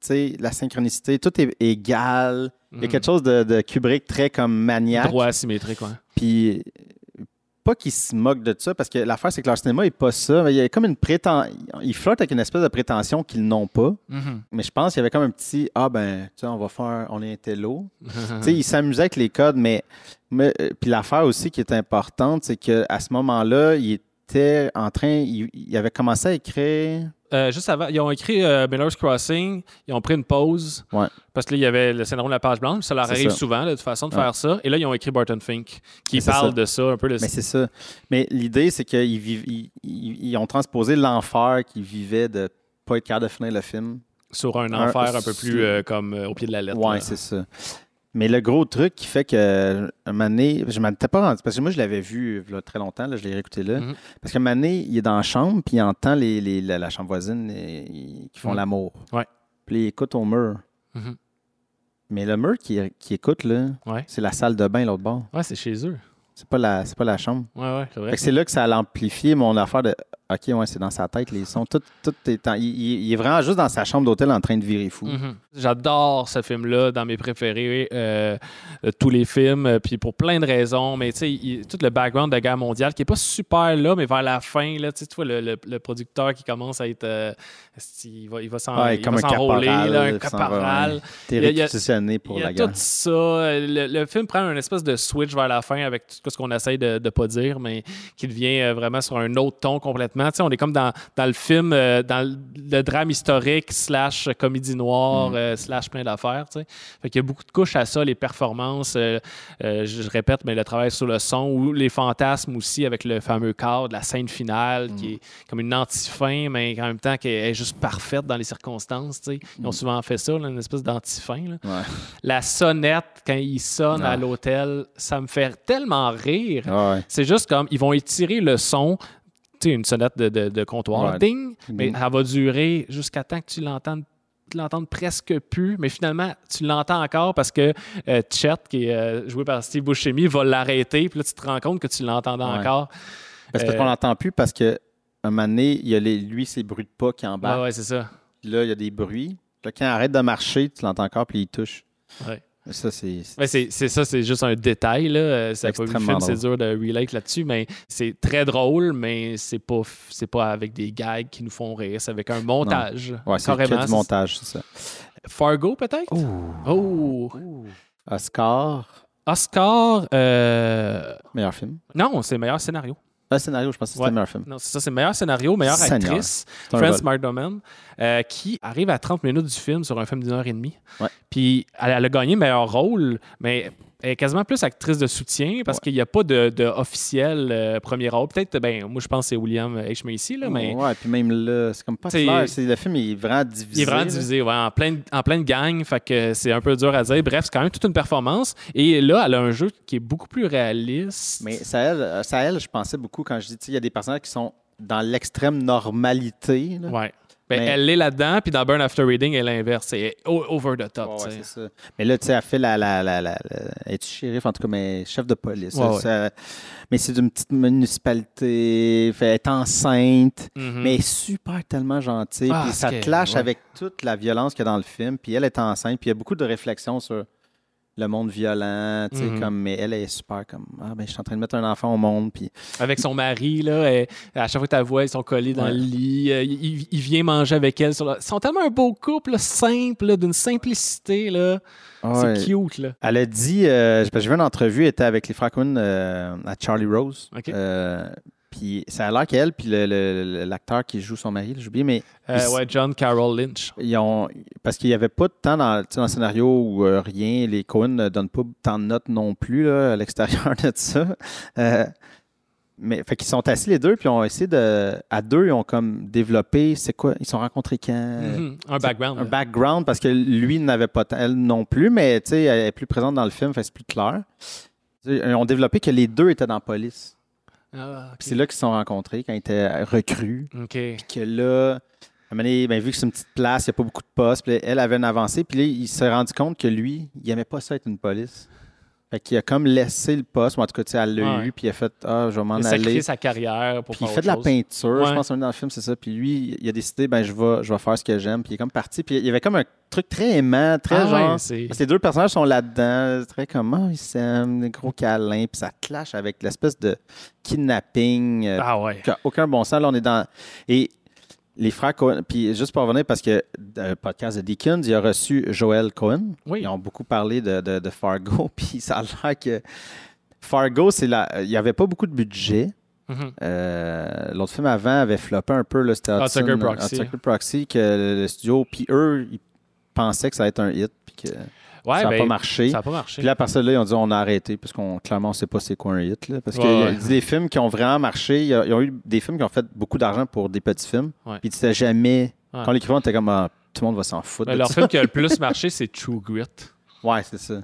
Tu sais, la synchronicité, tout est égal. Il y a Mhm. quelque chose de, de Kubrick très comme maniaque. Droit asymétrique, ouais. Puis, pas qu'il se moque de ça, parce que l'affaire, c'est que leur cinéma n'est pas ça. Il y a comme une prétention. Ils flottent avec une espèce de prétention qu'ils n'ont pas. Mhm. Mais je pense qu'il y avait comme un petit Ah, ben, tu sais, on va faire. On est un télo. tu sais, ils s'amusaient avec les codes, mais. mais euh, puis l'affaire aussi qui est importante, c'est qu'à ce moment-là, il était en train. Il, il avait commencé à écrire. Euh, juste avant, ils ont écrit euh, Miller's Crossing, ils ont pris une pause. Ouais. Parce que là, il y avait le syndrome de la page blanche. Ça leur arrive ça. souvent, là, de toute façon, de Ouais. faire ça. Et là, ils ont écrit Barton Fink, qui parle ça. de ça, un peu de Mais c'est ça. Mais l'idée, c'est qu'ils vivent- ils, ils- ils ont transposé l'enfer qu'ils vivaient de pas être capable de finir le film. sur un un- enfer un peu plus euh, comme au pied de la lettre. Ouais, c'est ça. Mais le gros truc qui fait que un moment donné, je m'en étais pas rendu parce que moi je l'avais vu très longtemps, là, je l'ai réécouté là. Mhm. Parce qu'un moment donné, il est dans la chambre puis il entend les, les- la, la chambre voisine et- qui font Mhm. l'amour. Ouais. Puis il écoute au mur. Mhm. Mais le mur qui, qui écoute là, Ouais. c'est la salle de bain l'autre bord. Ouais, c'est chez eux. C'est pas la c'est pas la chambre. Ouais, ouais, c'est vrai. C'est là que ça a amplifié mon affaire de OK, ouais, c'est dans sa tête les sons. Tout, tout est en- il, est vraiment juste dans sa chambre d'hôtel en train de virer fou. Mhm. J'adore ce film-là, dans mes préférés euh, de tous les films, euh, puis pour plein de raisons. Mais tu sais, tout le background de la guerre mondiale qui est pas super là, mais vers la fin, là, tu vois le, le- le producteur qui commence à être, euh, il va, il va un s'enrôler, un va, caporal. T'es Il y a- il y a- pour la guerre. tout ça. Le, le film prend une espèce de switch vers la fin avec tout ce qu'on essaye de ne pas dire, mais qui devient euh, vraiment sur un autre ton complètement. Sais, on est comme dans, dans le film, euh, dans le, le drame historique, slash comédie noire, Mm. euh, slash plein d'affaires. Fait qu'il y a beaucoup de couches à ça, les performances, euh, je, répète, mais le travail sur le son ou les fantasmes aussi avec le fameux cadre, la scène finale qui est comme une anti-fin, mais en même temps qui est juste parfaite dans les circonstances. tu sais. Ils ont Mm. souvent fait ça, là, une espèce d'anti-fin. Ouais. la sonnette quand il sonne Ah. à l'hôtel, ça me fait tellement rire. Ah ouais. C'est juste comme ils vont étirer le son, une sonnette de, de- de comptoir, Ouais. ding, mais Ding. elle va durer jusqu'à temps que tu l'entendes tu l'entends presque plus, mais finalement, tu l'entends encore parce que euh, Chet, qui est euh, joué par Steve Buscemi, va l'arrêter, puis là, tu te rends compte que tu l'entendais Ouais. encore. Parce que Euh, qu'on l'entend plus parce que un moment donné, il y a les, lui, ses bruits de pas qui embarquent. Ouais, ouais, c'est ça. Puis Là, il y a des bruits. Là, quand il arrête de marcher, tu l'entends encore, puis il touche. Ouais. Ça, c'est. Ça, c'est juste un détail. Là. Euh, Ça pas vu le film, c'est dur de relate là-dessus, mais c'est très drôle, mais c'est pas, pas avec des gags qui nous font rire, c'est avec un montage. Ouais, c'est du montage, c'est ça. Fargo, peut-être? Oh! Oscar, Oscar, euh, meilleur film. non, c'est meilleur scénario. Un scénario, je pense que Ouais. le meilleur film. Non, c'est ça, c'est meilleur scénario, meilleure Seigneur. actrice. C'est Frances. McDormand, euh, qui arrive à 30 minutes du film sur un film d'une heure et demie. Ouais. Puis elle, elle a gagné meilleur rôle, mais elle est quasiment plus actrice de soutien parce Ouais. qu'il n'y a pas de, de officiel euh, premier rôle. Peut-être, ben, moi je pense que c'est William H. Macy, là, mais Ouais, puis même là, c'est comme pas clair. Le film il est vraiment divisé. il est vraiment là. divisé, ouais, en, pleine, en pleine gang, fait que c'est un peu dur à dire. Bref, c'est quand même toute une performance. Et là, elle a un jeu qui est beaucoup plus réaliste. Mais ça, elle, euh, ça, elle, je pensais beaucoup quand je dis, il y a des personnages qui sont dans l'extrême normalité. là. Ouais. Ben, Mais- Elle l'est là-dedans, puis dans Burn After Reading, elle est l'inverse. C'est over the top. Ouais, ça. Mais là, tu sais, elle fait la. la, la, la, la- es-tu shérif, en tout cas, mais chef de police. Ouais, là, ouais. ça- mais c'est d'une petite municipalité. Fait, elle est enceinte, Mhm. mais elle est super tellement gentille. Ah, puis ça clash ouais. avec toute la violence qu'il y a dans le film. Puis elle est enceinte, puis il y a beaucoup de réflexions sur le monde violent. tu sais, Mhm. comme, mais elle est super comme Ah, ben, je suis en train de mettre un enfant au monde. Puis Avec son mari, là, à chaque fois que tu vois, ils sont collés dans Ouais. le lit. euh, il, il vient manger avec elle. Sur la- Ils sont tellement un beau couple, là, simple, là, d'une simplicité. Là. Ouais. C'est cute. Là. Elle a dit, euh, j'ai vu une entrevue, elle était avec les Coen euh, à Charlie Rose. OK. Puis ça a l'air qu'elle, puis l'acteur qui joue son mari, oublié, mais Euh, Ils- ouais, John Carroll Lynch. ils ont, parce qu'il n'y avait pas de temps dans, le scénario où euh, rien, les Coen ne donnent pas tant de notes non plus là, à l'extérieur de ça. Euh, mais fait qu'ils sont assis les deux, puis ils ont essayé de. À deux, ils ont comme développé, c'est quoi Ils se sont rencontrés quand? Mhm. Un background. Un là. background, parce que lui n'avait pas tant, elle non plus, mais tu sais, elle est plus présente dans le film, fait c'est plus clair. Ils ont développé que les deux étaient dans la police. Ah, Puis c'est là qu'ils se sont rencontrés quand ils étaient recrues. OK. Puis que là, à un moment donné, ben, vu que c'est une petite place, il n'y a pas beaucoup de postes, puis elle avait une avancée, puis là, il s'est rendu compte que lui, il n'aimait pas ça être une police. Fait qu'il a comme laissé le poste, ou en tout cas, tu sais, elle l'a Ouais. eu, puis il a fait Ah, je vais m'en Il a aller. sacrifié sa carrière pour Puis il fait de la chose. peinture, je Ouais. pense, dans le film, c'est ça. Puis lui, il a décidé, ben, je vais, je vais faire ce que j'aime. Puis il est comme parti. Puis il y avait comme un truc très aimant, très Ah ouais, genre. que les deux personnages sont là-dedans, très comme, ah, ils s'aiment, des gros câlins, puis ça clash avec l'espèce de kidnapping. euh, Ah ouais. aucun bon sens. Là, on est dans. Et les frères Cohen, puis juste pour revenir, parce que le podcast de Deakins, il a reçu Joel Cohen. Oui. Ils ont beaucoup parlé de, de- de Fargo, puis ça a l'air que. Fargo, c'est la. Il n'y avait pas beaucoup de budget. Mhm. Euh, L'autre film avant avait floppé un peu. là, C'était Hot Sucker Proxy. Proxy, que le studio, puis eux, ils pensaient que ça allait être un hit, puis que Ouais, ça n'a ben, pas marché. Ça n'a pas marché. Puis là, à partir de là, ils ont dit on a arrêté parce qu'on clairement on sait pas c'est quoi un hit. Là, parce Ouais, qu'il y a ouais. des films qui ont vraiment marché. Il y a- Ils ont eu des films qui ont fait beaucoup d'argent pour des petits films. Puis c'était jamais. Ouais. Quand l'écrivain était comme Ah, tout le monde va s'en foutre. Ben, leur ça. film qui a le plus marché, c'est True Grit. Ouais, c'est ça.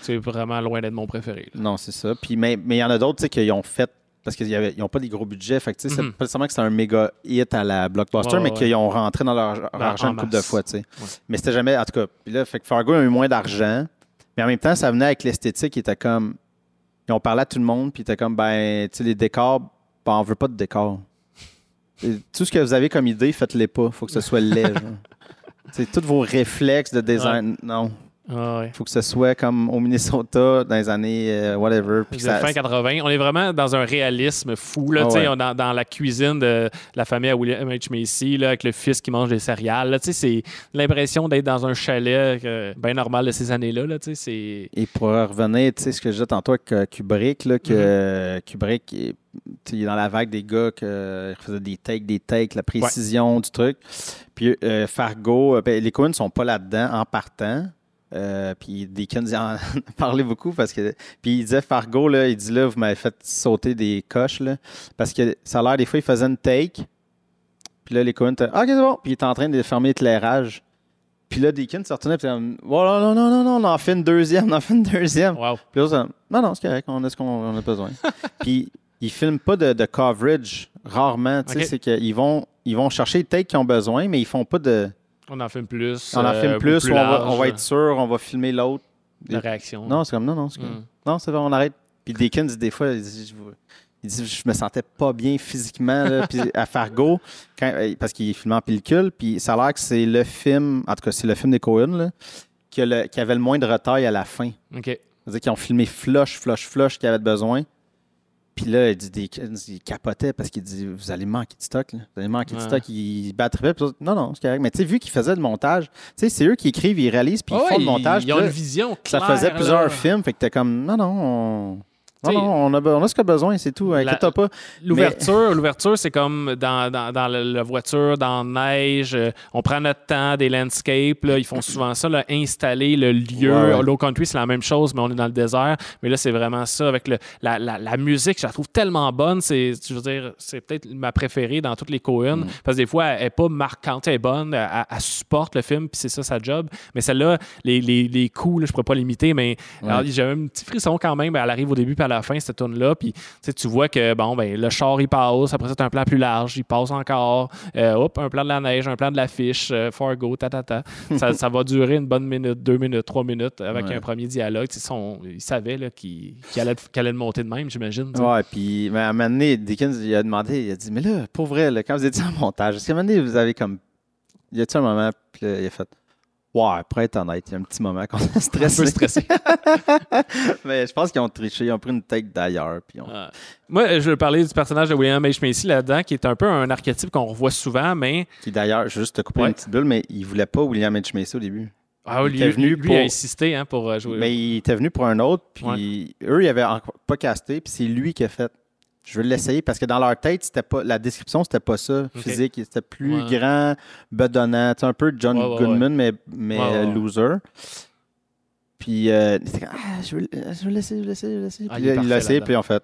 C'est vraiment loin d'être mon préféré. là. Non, c'est ça. Puis, mais mais il y en a d'autres tu sais, qui ont fait. Parce qu'ils n'ont pas des gros budgets. Fait que, c'est Mhm. pas nécessairement que c'est un méga hit à la blockbuster, Ouais, mais qu'ils ont rentré dans leur Ben, argent en une couple de fois. Ouais. Mais c'était jamais. En tout cas, puis là, fait que Fargo a eu moins d'argent. Mais en même temps, ça venait avec l'esthétique. Ils étaient comme. Ils ont parlé à tout le monde, puis ils étaient comme, ben, tu sais, les décors, ben, on veut pas de décors. Et tout ce que vous avez comme idée, faites-les pas. faut que ce soit sais, tous vos réflexes de design. Non. Ah ouais. faut que ce soit comme au Minnesota dans les années euh, whatever. Puis ça- fin 80. On est vraiment dans un réalisme fou. Là, Ah ouais. on- dans, dans la cuisine de la famille à William H. Macy, là, avec le fils qui mange des céréales. C'est l'impression d'être dans un chalet euh, bien normal de ces années-là. Là, Et pour revenir, tu sais, ce que je disais tantôt avec euh, Kubrick, là, que Mhm. euh, Kubrick est, il est dans la vague des gars qui faisaient des takes, des takes, la précision du truc. Puis euh, Fargo, ben, les Coen ne sont pas là-dedans en partant. Euh, puis Deakins en parlait beaucoup parce que. Puis il disait Fargo, là, il dit là, vous m'avez fait sauter des coches, là. Parce que ça a l'air, des fois, il faisait une take. Puis là, les Coen étaient Ah, ok, c'est bon. Puis il était en train de fermer l'éclairage. Puis là, Deakins se retournait, puis il Oh, non, non, non, non, non, on en fait une deuxième, on en fait une deuxième. Wow. Puis là, non, non, c'est correct, on a ce qu'on on a besoin. puis ils filment pas de, de coverage, rarement. Tu sais, c'est qu'ils vont, ils vont chercher les takes qu'ils ont besoin, mais ils font pas de. On en filme plus. On en euh, filme plus, ou on, va, on va être sûr, on va filmer l'autre. de réaction. Non, c'est comme, non, non, c'est comme, Mm. non, c'est vrai, on arrête. Puis Deakins, des fois, il dit, je, vous- il dit, je me sentais pas bien physiquement. là. puis à Fargo, quand- euh, parce qu'il filme en pellicule, puis ça a l'air que c'est le film, en tout cas, c'est le film des Coen, là, qui, a le- qui avait le moins de retail à la fin. OK. C'est-à-dire qu'ils ont filmé flush, flush, flush qu'il avait besoin. Puis là, il dit des, il capotait parce qu'il dit Vous allez manquer de stock. Là. Vous allez manquer de stock. Il battait. Non, non, c'est correct. Mais tu sais, vu qu'ils faisaient le montage, tu sais, c'est eux qui écrivent, ils réalisent, puis ils Ah font le montage. Ils ont là, une vision ça claire. faisait plusieurs là. films. Fait que t'es comme Non, non, on. Non, non, on a, be- on a ce qu'on a besoin, c'est tout. L'ouverture, l'ouverture, c'est comme dans, dans, dans la, voiture, dans la neige. euh, on prend notre temps, des landscapes. là, ils font souvent ça, là, installer le lieu. Ouais. Low country, c'est la même chose, mais on est dans le désert. Mais là, c'est vraiment ça avec le, la, la, la musique. Je la trouve tellement bonne. C'est, je veux dire, c'est peut-être ma préférée dans toutes les Cohen. Mm. Parce que des fois, elle n'est pas marquante, elle est bonne. Elle, supporte le film, puis c'est ça sa job. Mais celle-là, les, les, les coups, là, je ne pourrais pas l'imiter, mais Ouais. un petit frisson quand même. Elle arrive au début, puis la fin, cette tune-là. Puis tu vois que, bon, ben, le char, il passe. Après ça, tu un plan plus large. Il passe encore. Euh, hop, un plan de la neige, un plan de l'affiche, euh, Fargo, ta, ta, ta. ça, ça va durer une bonne minute, deux minutes, trois minutes avec Ouais. un premier dialogue. Son- il savait là, qu'il allait, le monter de même, j'imagine. Ouais, puis mais à un moment donné, Dickens, il a demandé, il a dit, mais là, pour vrai, là, quand vous étiez en montage, est-ce qu'à un moment donné, vous avez comme. Y a-t-il un moment, puis là, il a fait. Ouais, pour être honnête, il y a un petit moment qu'on a Un peu stressé. stressé. mais je pense qu'ils ont triché, ils ont pris une take d'ailleurs. Ouais. Moi, je veux parler du personnage de William H. Macy là-dedans, qui est un peu un archétype qu'on revoit souvent, mais Qui d'ailleurs, je veux juste te couper Ouais. une petite bulle, mais il voulait pas William H. Macy au début. ah, Il lui, était venu lui, lui pour- a insisté hein, pour euh, jouer. Mais il était venu pour un autre, puis eux, ils avaient encore pas casté, puis c'est lui qui a fait. Je veux l'essayer parce que dans leur tête, c'était pas la description, c'était pas ça. Physique, c'était plus Ouais. grand, bedonnant, un peu John Ouais, ouais, Goodman, mais, mais euh, loser. Puis euh, ah, je veux, l'essayer, je veux l'essayer, je veux l'essayer. Ah, Puis il l'a essayé, puis en fait,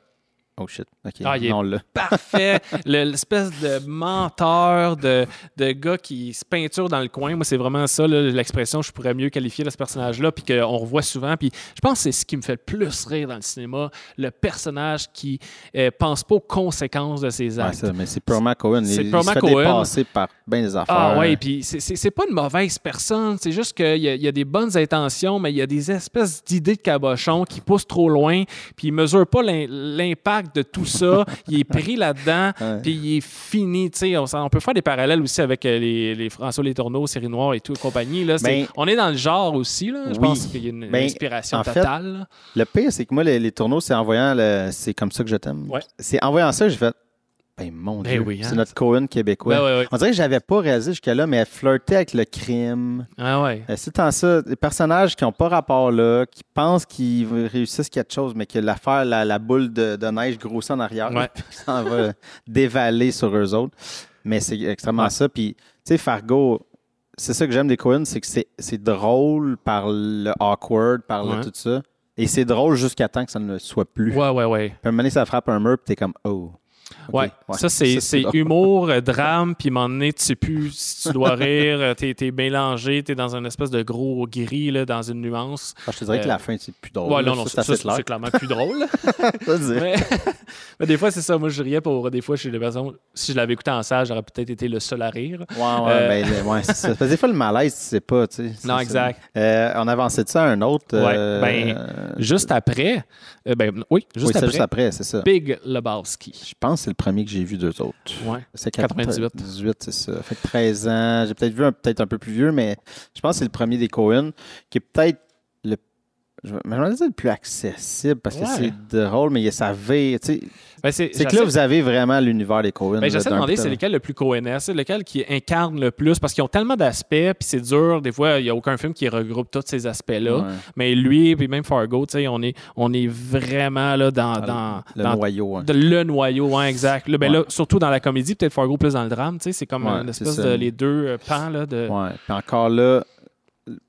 oh shit, ok, Ah, il est non, là. parfait. Le- L'espèce de menteur, de, de gars qui se peinture dans le coin. Moi, c'est vraiment ça, l'expression je pourrais mieux qualifier de ce personnage-là, puis qu'on revoit souvent. Puis je pense que c'est ce qui me fait le plus rire dans le cinéma, le personnage qui euh, pense pas aux conséquences de ses Ouais, actes. ça, mais c'est purement Cohen. C'est purement il se fait Cohen. par bien des affaires. Ah ouais, puis c'est- pas une mauvaise personne, c'est juste qu'il y, y a des bonnes intentions, mais il y a des espèces d'idées de cabochon qui poussent trop loin, puis il mesure pas l'im- l'impact de tout ça, il est pris là-dedans, puis il est fini, on, on peut faire des parallèles aussi avec euh, les, les François Les Tourneaux, Série Noire et tout et compagnie, là, Ben, on est dans le genre aussi, là, je oui. pense qu'il y a une Ben, inspiration fait, totale. Le pire, c'est que moi, les, les tourneaux, c'est en voyant le C'est comme ça que je t'aime. Ouais. C'est en voyant ça, j'ai fait. Ben mon Ben Dieu, oui, hein. c'est notre Cohen québécois. Ben. On dirait que j'avais pas réalisé jusqu'à-là, mais elle flirtait avec le crime. Ah ouais. Euh, C'est tant ça, des personnages qui n'ont pas rapport là, qui pensent qu'ils réussissent quelque chose, mais que l'affaire, la, la boule de, de neige grossit en arrière, Ouais. ça va dévaler sur eux autres. Mais c'est extrêmement Ouais. ça. Puis, tu sais, Fargo, c'est ça que j'aime des Cohen, c'est que c'est- c'est drôle par le awkward, par le Ouais. tout ça. Et c'est drôle jusqu'à temps que ça ne le soit plus. Ouais, ouais, ouais. Puis à un moment donné, ça frappe un mur, puis t'es comme, oh. OK, Ouais, ça c'est humour, euh, drame, puis à un moment donné, tu sais plus si tu dois rire, euh, t'es es mélangé, t'es dans une espèce de gros gris, là, dans une nuance. Ah, je te dirais que Euh, la fin, c'est plus drôle. ouais, non, non, c'est clairement plus drôle. Mais, mais des fois, c'est ça, moi je riais pour des fois chez les personnes, si je l'avais écouté en salle, j'aurais peut-être été le seul à rire. Ouais, ouais, Euh, ben, ouais, ça. Des fois, le malaise, tu sais pas, tu sais. Non, exact. Euh, on avançait de ça à un autre. Ouais, euh, ben, Juste après, euh, ben oui, juste oui, après, juste après, c'est ça. Big Lebowski. Je pense que c'est le premier que j'ai vu d'eux autres. Ouais. C'est 98. 98, c'est ça. Fait que 13 ans. J'ai peut-être vu un peut-être un peu plus vieux, mais je pense que c'est le premier des Cohen qui est peut-être. Vais dire le plus accessible parce que Ouais. c'est drôle, mais il y a sa vie. tu sais. Ben, c'est que là, vous avez vraiment l'univers des Cohen. Ben, j'essaie de demander c'est lequel le plus cohérent, c'est lequel qui incarne le plus, parce qu'ils ont tellement d'aspects, puis c'est dur. Des fois, il n'y a aucun film qui regroupe tous ces aspects-là. Ouais. Mais lui, puis même Fargo, tu sais, on est, on est vraiment là dans, dans, Le dans- noyau. hein. de le noyau, exact. Là, ben Ouais. là, surtout dans la comédie, peut-être Fargo plus dans le drame, tu sais, c'est comme une espèce de les deux euh, pans là, de. Puis encore là,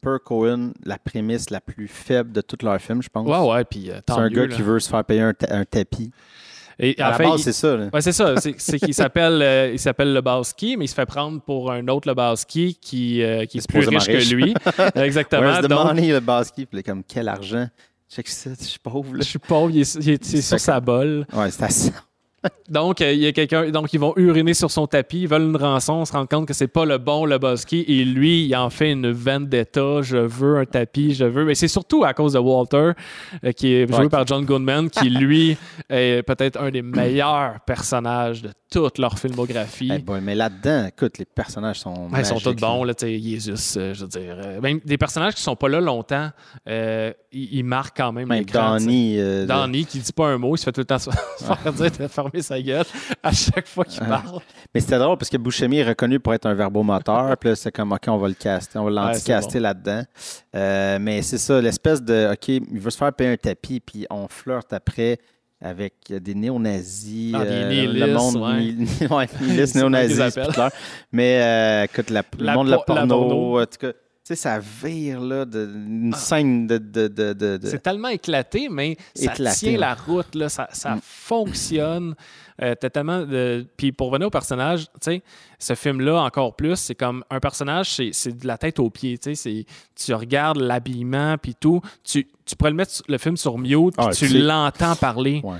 per Cohen, la prémisse la plus faible de tous leurs films, je pense. Ouais, ouais, puis euh, C'est un mieux, gars là. qui veut se faire payer un, ta- un tapis. Et À en la fait, base, il- c'est ça. là. Ouais, c'est ça. C'est, c'est qu'il s'appelle, euh, il s'appelle Lebowski, mais il se fait prendre pour un autre Lebowski qui, euh, qui est, est plus supposément riche, riche. que lui. Exactement. Where's the Donc, money, le basket? Puis là, comme, quel argent? Check ça, je suis pauvre. je suis pauvre, il est, il est- il est Il sur sa bolle. Ouais, c'est assez. Donc, euh, il y a quelqu'un. Donc, ils vont uriner sur son tapis, ils veulent une rançon, se rendent compte que c'est pas le bon Lebowski. Et lui, il en fait une vendetta. Je veux un tapis, je veux. Mais c'est surtout à cause de Walter, euh, qui est joué Ouais. par John Goodman, qui lui est peut-être un des meilleurs personnages de toute leur filmographie. Boy, mais là-dedans, écoute, les personnages sont. Ouais, ils sont tous bons, là, tu sais, Jesus, euh, je veux dire. euh, même des personnages qui sont pas là longtemps, euh, ils, ils marquent quand même Même sais. Donnie. euh, qui dit pas un mot, il se fait tout le temps se faire dire de fermer sa gueule à chaque fois qu'il parle. Mais c'était drôle parce que Bouchemi est reconnu pour être un verbomoteur. puis là, c'est comme, OK, on va le caster, on va l'anti-caster là-dedans. Mais c'est ça, l'espèce de, OK, il veut se faire payer un tapis, puis on flirte après avec des néo-nazis. Ah, euh, le monde, ouais. ouais, néo-nazis. Mais euh, écoute, la- le monde de la po- la porno, en tout cas, sais, ça vire, là, de, une scène de. de, de, C'est tellement éclaté, mais ça tient ouais. la route, là, ça, ça Mm. fonctionne. Euh, t'as tellement de... Puis pour revenir au personnage, tu sais, ce film-là, encore plus, c'est comme un personnage, c'est, de la tête aux pieds. Tu sais, c'est- tu regardes l'habillement, puis tout. Tu, tu pourrais le mettre le film sur mute, puis Ah, tu l'entends parler. Ouais.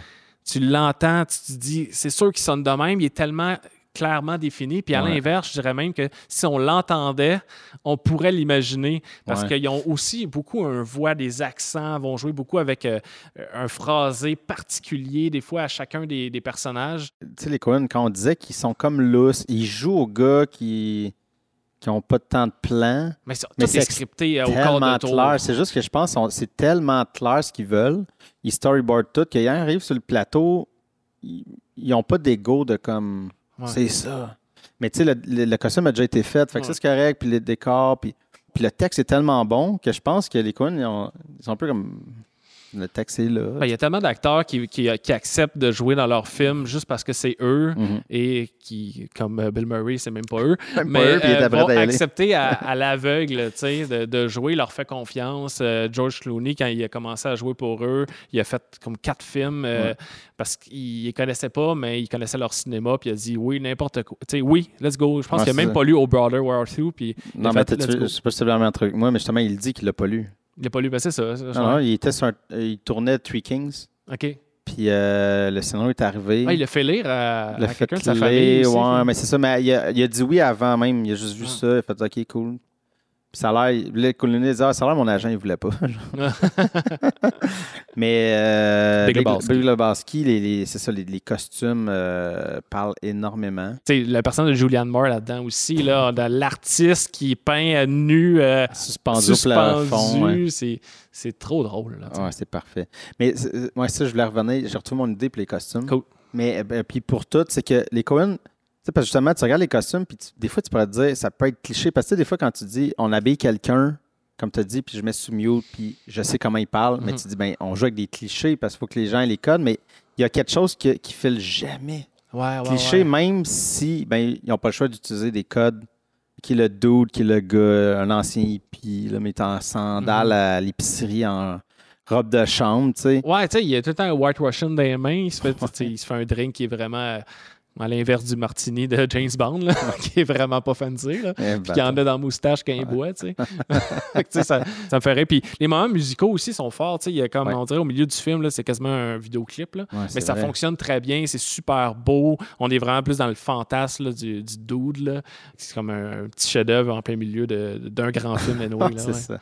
Tu l'entends, tu te dis, c'est sûr qu'il sonne de même, il est tellement clairement défini. Puis à Ouais. l'inverse, je dirais même que si on l'entendait, on pourrait l'imaginer. Parce Ouais. qu'ils ont aussi beaucoup un voix, des accents, vont jouer beaucoup avec euh, un phrasé particulier, des fois, à chacun des, des personnages. Tu sais, les Cohen, quand on disait qu'ils sont comme lousses, ils jouent aux gars qui qui n'ont pas tant de plans. Mais, ça- Mais tout c'est est scripté euh, au corps de clair. C'est juste que je pense que c'est tellement clair ce qu'ils veulent. Ils storyboardent tout. Quand ils arrivent sur le plateau, ils n'ont pas d'ego de comme Ouais. c'est ça. Mais tu sais, le, le- le costume a déjà été fait. Fait que ça, Ouais. c'est correct. Puis les décors. Puis, puis le texte est tellement bon que je pense que les Cohen, ils, ont- ils sont un peu comme. Le. Ben, Il y a tellement d'acteurs qui, qui- qui acceptent de jouer dans leur film juste parce que c'est eux Mhm. et qui, comme euh, Bill Murray, c'est même pas eux, Même pas mais eux, était euh, vont accepter à, à l'aveugle tu de, de jouer, leur fait confiance. Euh, George Clooney, quand il a commencé à jouer pour eux, il a fait comme quatre films euh, Ouais. parce qu'il les connaissait pas, mais il connaissait leur cinéma, puis il a dit oui, n'importe quoi. Tu oui, let's go. Je pense Ouais, qu'il a c'est même ça. pas lu au Brother War 2, puis Non, mais fait, tu- je sais pas si vraiment un truc. Moi, mais justement, il dit qu'il l'a pas lu. Il a pas lu, ben c'est ça. ça, Non, il, était sur un- il tournait Three Kings. OK. Puis euh, le scénario est arrivé. Ah, il l'a fait lire à, à fait quelqu'un de sa famille aussi. Ouais, mais c'est ça. Mais il a, il a dit oui avant même. Il a juste vu Ah. ça. Il a fait OK, cool. L'air. Le Ah, a l'air mon agent, il voulait pas. mais euh, Big Lebowski. Big Lebowski, les, les- c'est ça, les, les costumes euh, parlent énormément. Tu sais, la personne de Julianne Moore là-dedans aussi, là, de l'artiste qui peint nu, euh, Suspendu, au plafond. suspendu, Ouais. c'est, c'est trop drôle. Là. Ouais, c'est parfait. Mais ouais, ça, je voulais revenir. J'ai retrouvé mon idée pour les costumes. Cool. Mais euh, ben, puis pour tout, c'est que les Cohen, sais, parce que justement, tu regardes les costumes, puis tu- des fois, tu pourrais te dire, ça peut être cliché. Parce que tu sais, des fois, quand tu dis, on habille quelqu'un, comme tu as dit, puis je mets sous mute, puis je sais comment il parle, mais Mhm. tu dis, ben, on joue avec des clichés parce qu'il faut que les gens aient les codes, mais il y a quelque chose qui, qui file jamais. Ouais, ouais, cliché, ouais. même si, ben, ils n'ont pas le choix d'utiliser des codes. Qui est le dude, qui est le gars, un ancien hippie, là, mais en sandales Mhm. à l'épicerie, en robe de chambre, tu sais. Ouais, tu sais, il a tout le temps un White Russian dans les mains. Il se fait, il se fait un drink qui est vraiment euh, à l'inverse du martini de James Bond, là, qui est vraiment pas fancy. Là. Eh, Puis qu'il y en a dans la moustache quand il boit, tu sais. Ça, ça me ferait. Puis les moments musicaux aussi sont forts, tu sais. Il y a comme, Ouais. on dirait, au milieu du film, là, c'est quasiment un vidéoclip, là. Ouais, Mais ça vrai. fonctionne très bien, c'est super beau. On est vraiment plus dans le fantasme là, du, du dude. là. C'est comme un, un petit chef-d'œuvre en plein milieu de- d'un grand film. anyway, là, c'est ça.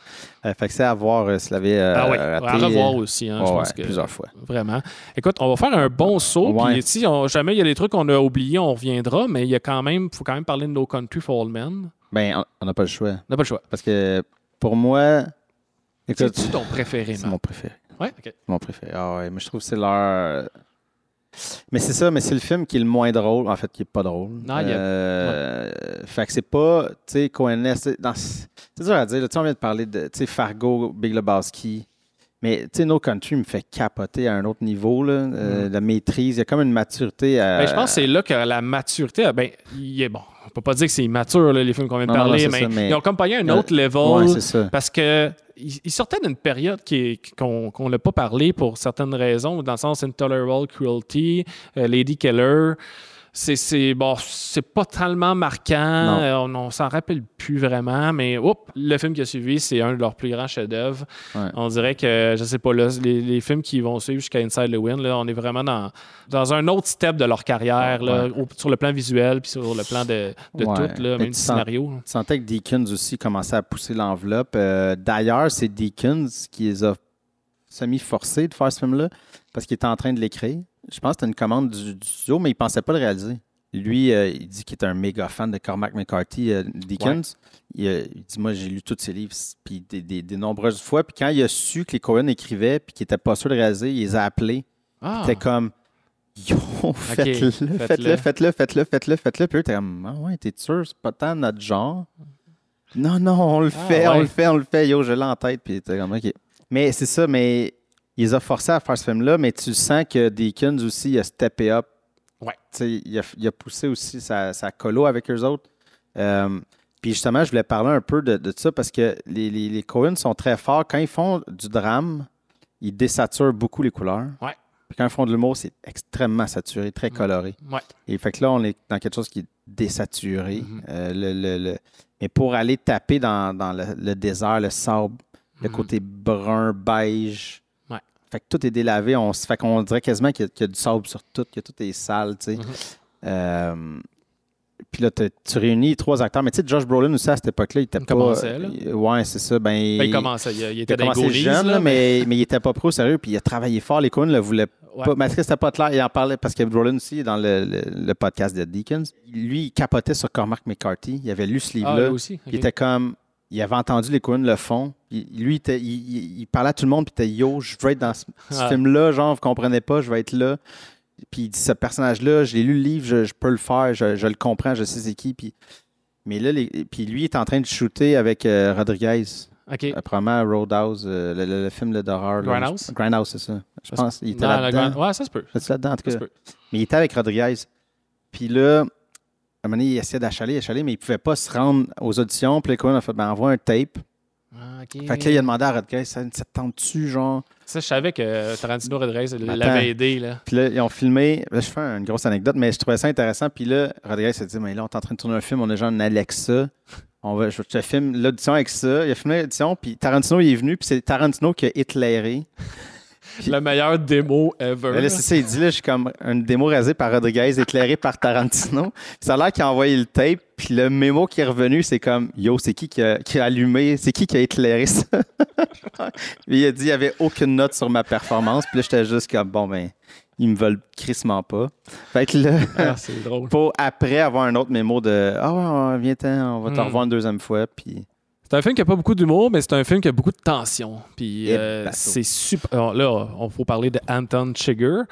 Euh, fait que c'est à voir euh, si l'avait euh, Ah raté, à revoir euh, aussi. Hein, je pense que, plusieurs fois. Vraiment. Écoute, on va faire un bon saut. Puis si on- jamais il y a des trucs qu'on a oubliés, on reviendra. Mais il y a quand même, faut quand même parler de No Country for Old Men. Ben, on- n'a pas le choix. On n'a pas le choix. Parce que pour moi, C'est-tu ton préféré, c'est mon préféré. Ouais, ok. Mon préféré. Ah ouais, mais je trouve que c'est leur. Mais c'est ça, mais c'est le film qui est le moins drôle, en fait, qui est pas drôle. Non, il y a- Euh, Fait que c'est pas, tu sais, Cohen, c'est c'est dur à dire. là. Tu sais, on vient de parler de, tu sais, Fargo, Big Lebowski. Mais, tu sais, No Country me fait capoter à un autre niveau, là. Euh, La maîtrise, il y a comme une maturité à. Mm. Ben, je pense que c'est là que la maturité, ben, il est bon. On peut pas dire que c'est immature, là, les films qu'on vient de Non, parler, non, mais, c'est ça, mais- ils ont comme pogné un Euh, autre level. Ouais, ça. Parce que il sortait d'une période qu'on n'a pas parlé pour certaines raisons, dans le sens Intolerable Cruelty, euh, Lady Keller. C'est bon, c'est pas tellement marquant, euh, on, on s'en rappelle plus vraiment, mais oups, le film qui a suivi, c'est un de leurs plus grands chefs-d'œuvre. Ouais. On dirait que, je sais pas, là, les, les films qui vont suivre jusqu'à Inside the Wind, là, on est vraiment dans, dans un autre step de leur carrière, là, au- sur le plan visuel, puis sur le plan de, de tout, là, même du scénario. Tu sentais que Deakins aussi commençait à pousser l'enveloppe. Euh, D'ailleurs, c'est Deakins qui les a semi-forcés de faire ce film-là parce qu'il était en train de l'écrire. Je pense que c'était une commande du, du studio, mais il pensait pas le réaliser. Lui, euh, il dit qu'il est un méga fan de Cormac McCarthy, euh. Il, euh, il dit Moi, j'ai lu tous ses livres, puis des, des- des nombreuses fois. Puis quand il a su que les Cohen écrivaient, puis qu'il n'était pas sûr de réaliser, il les a appelés. Ah, C'était comme Yo, faites-le, faites-le. faites-le, faites-le, faites-le, faites-le. Puis eux, t'es comme Ah ouais, t'es sûr, c'est pas tant notre genre? Non, non, on le Ah, fait, on le fait, on le fait. Yo, je l'ai en tête. Puis t'es comme OK. Mais c'est ça, mais il les a forcés à faire ce film-là, mais tu sens que Deakins aussi, il a steppé up. Ouais. Il, a, il a poussé aussi sa, sa colo avec eux autres. Euh, Puis justement, je voulais parler un peu de, de ça parce que les, les, les Coen sont très forts. Quand ils font du drame, ils désaturent beaucoup les couleurs. Ouais. Puis quand ils font de l'humour, c'est extrêmement saturé, très coloré. Ouais. Et fait que là, on est dans quelque chose qui est désaturé. Mhm. Euh, le, le- le- Mais pour aller taper dans, dans le, désert, le sable, le Mhm. côté brun, beige. Fait que tout est délavé. On, fait qu'on dirait quasiment qu'il y, a- qu'il y a du sable sur tout, que tout est sale, tu sais. Mhm. Euh, puis là, tu réunis trois acteurs. Mais tu sais, Josh Brolin aussi, à cette époque-là, il était Il pas... commençait, là. il- Ouais, c'est ça. Ben, Ben, il commençait. Il, était dans commencé Goonies, jeune, là, mais, mais il était pas pro, sérieux. Puis il a travaillé fort. Les Coen le voulaient Ouais. pas. Mais est-ce que c'était pas clair? Il en parlait parce que Brolin aussi, dans le, le- le podcast de Deacons, lui, il capotait sur Cormac McCarthy. Il avait lu ce Ah, livre-là. aussi. Puis il était comme. Il avait entendu les Coen le font. Il- lui, il, parlait à tout le monde, puis il était Yo, je veux être dans ce, ce film-là, genre, vous comprenez pas, je vais être là. Puis il dit Ce personnage-là, j'ai lu le livre, je, je peux le faire, je, je le comprends, je sais c'est qui. Puis, mais là, les- puis lui, il est en train de shooter avec euh, Rodriguez. OK. Euh, probablement Roadhouse, euh, le, le- le film d'horreur. Grindhouse? Grindhouse, c'est ça. Je Ça pense. Il était là-dedans. Ouais, ça se peut. C'est là-dedans, en tout cas. Mais il était avec Rodriguez. Puis là, un moment donné, il essayait d'achaler, achaler, mais il pouvait pas se rendre aux auditions. Puis Coen a fait ben, envoie un tape. Ah, OK. Fait que là, il a demandé à Rodriguez ça, ça te tente-tu, genre? Ça, je savais que Tarantino Rodriguez l'avait aidé. Là. Puis là, ils ont filmé. Là, je fais une grosse anecdote, mais je trouvais ça intéressant. Puis là, Rodriguez s'est dit mais là, on est en train de tourner un film, on a genre une Alexa. On va, je te filme l'audition avec ça. Il a filmé l'audition, puis Tarantino, il est venu, puis c'est Tarantino qui a éclairé. Puis- Le meilleur démo ever. Là, c'est ça, il dit là, je suis comme une démo rasée par Rodriguez, éclairée par Tarantino. Ça a l'air qu'il a envoyé le tape, puis le mémo qui est revenu, c'est comme Yo, c'est qui qui a, qui a allumé, c'est qui qui a éclairé ça? Puis il a dit il n'y avait aucune note sur ma performance, puis là, j'étais juste comme Bon, ben, ils me veulent crissement pas. Fait que là, Ah, c'est drôle. pour après avoir un autre mémo de Ah ouais, viens-t'en, on va te Hmm. revoir une deuxième fois, puis. C'est un film qui a pas beaucoup d'humour, mais c'est un film qui a beaucoup de tension. Puis euh, c'est super. alors là, on faut parler de Anton Chigurh.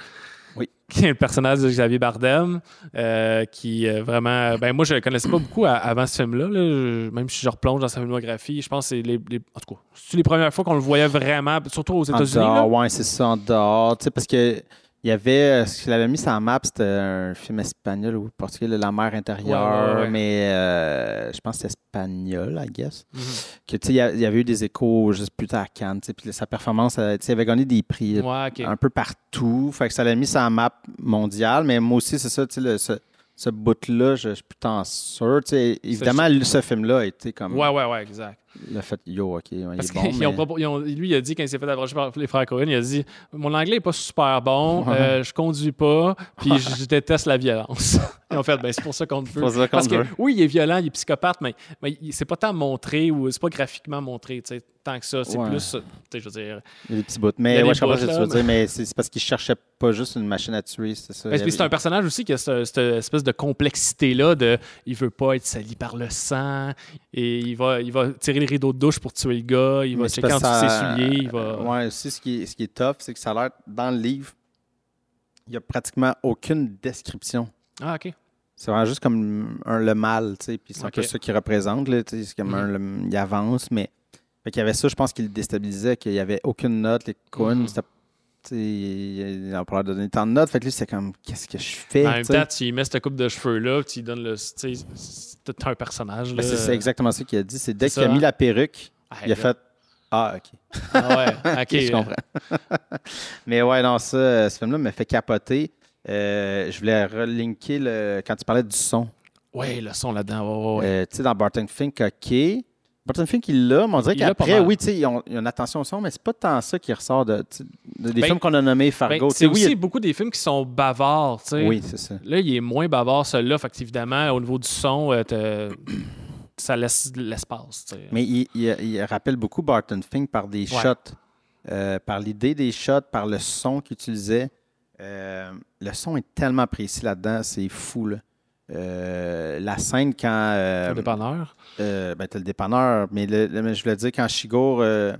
Oui. Qui est le personnage de Xavier Bardem, euh, qui euh, vraiment. Ben moi, je le connaissais pas beaucoup à- avant ce film-là. là. Même si je replonge dans sa filmographie, je pense que c'est les, les- En tout cas, c'est les premières fois qu'on le voyait vraiment, surtout aux États-Unis. là. ouais, c'est ça, en dehors. Tu sais, parce que il y avait, ce qu'il avait mis sur la map, c'était un film espagnol ou portugais, La mer intérieure, Ouais, ouais, ouais. mais euh, je pense que c'est espagnol, I guess. Mhm. Que, il y avait eu des échos juste plus tard à Cannes, puis sa performance, euh, il avait gagné des prix un peu partout. Fait que ça l'a mis sur la map mondiale, mais moi aussi, c'est ça, tu sais, le- ce, ce bout-là, je je suis plus tant sûr. Évidemment, ce film-là a été comme Ouais, ouais, ouais, exact. Le fait, yo, OK, il Parce est bon, qu'ils ont mais- propo- ils ont- lui, il a dit quand il s'est fait approcher par les frères Cohen, il a dit Mon anglais est pas super bon, euh, je conduis pas, puis je, je déteste la violence. Ils ont fait ben, C'est pour ça qu'on te veut. qu'on Parce que oui, il est violent, il est psychopathe, mais, mais il- c'est pas tant montré ou c'est pas graphiquement montré, tu sais, tant que ça. C'est Ouais. plus, tu sais, je veux dire. Il y a des petits bouts. Il Mais a ouais, je comprends bouts, ce que tu là, veux dire, mais c'est parce qu'il cherchait pas juste une machine à tuer, c'est ça. Ben, Il puis c'est avait- un personnage aussi qui a ce- cette espèce de complexité-là de il veut pas être sali par le sang et il va, il va tirer les rideaux de douche pour tuer le gars, il va checker en ses souliers, il va. Ouais, aussi, ce qui est, ce qui est tough, c'est que ça a l'air, dans le livre, il n'y a pratiquement aucune description. Ah, ok. C'est vraiment juste comme un- le mal, tu sais, puis c'est un peu ça qu'il représente, là, tu sais, c'est comme Mhm. un, le- il avance, mais fait qu'il y avait ça, je pense qu'il le déstabilisait, qu'il n'y avait aucune note, les Mhm. tu sais, il a pas donner tant de notes, fait que lui, c'est comme, qu'est-ce que je fais, En même temps, tu mets cette coupe de cheveux-là, tu lui donnes le. Tu sais, c'est tout un personnage. Ben, là. c'est exactement ça qu'il a dit, c'est dès qu'il a mis la perruque, Ah, il a fait, ah, OK. Ah ouais, ok. je comprends. Mais ouais, non, ça, euh, ce film-là m'a fait capoter. Euh, je voulais relinker le, quand tu parlais du son. Ouais, le son là-dedans. Ouais. Euh, tu sais, dans Barton Fink, OK. Barton Fink, il l'a, mais on dirait Il qu'après, oui, tu sais, ont, ils ont une attention au son, mais c'est pas tant ça qui ressort de, des Ben, films qu'on a nommés Ben, Fargo. C'est oui, aussi il y beaucoup des films qui sont bavards, tu a- sais. oui, c'est ça. Là, il est moins bavard, celui-là. Fait évidemment, au niveau du son, euh, ça laisse l'espace, tu sais. Mais il, il- il rappelle beaucoup Barton Fink par des Ouais. shots, euh, par l'idée des shots, par le son qu'il utilisait. Euh, le son est tellement précis là-dedans, c'est fou. Là. Euh, la scène quand. euh, Le dépanneur? euh, ben, t'as le dépanneur, mais, le- le- mais je voulais dire quand Shigour. euh,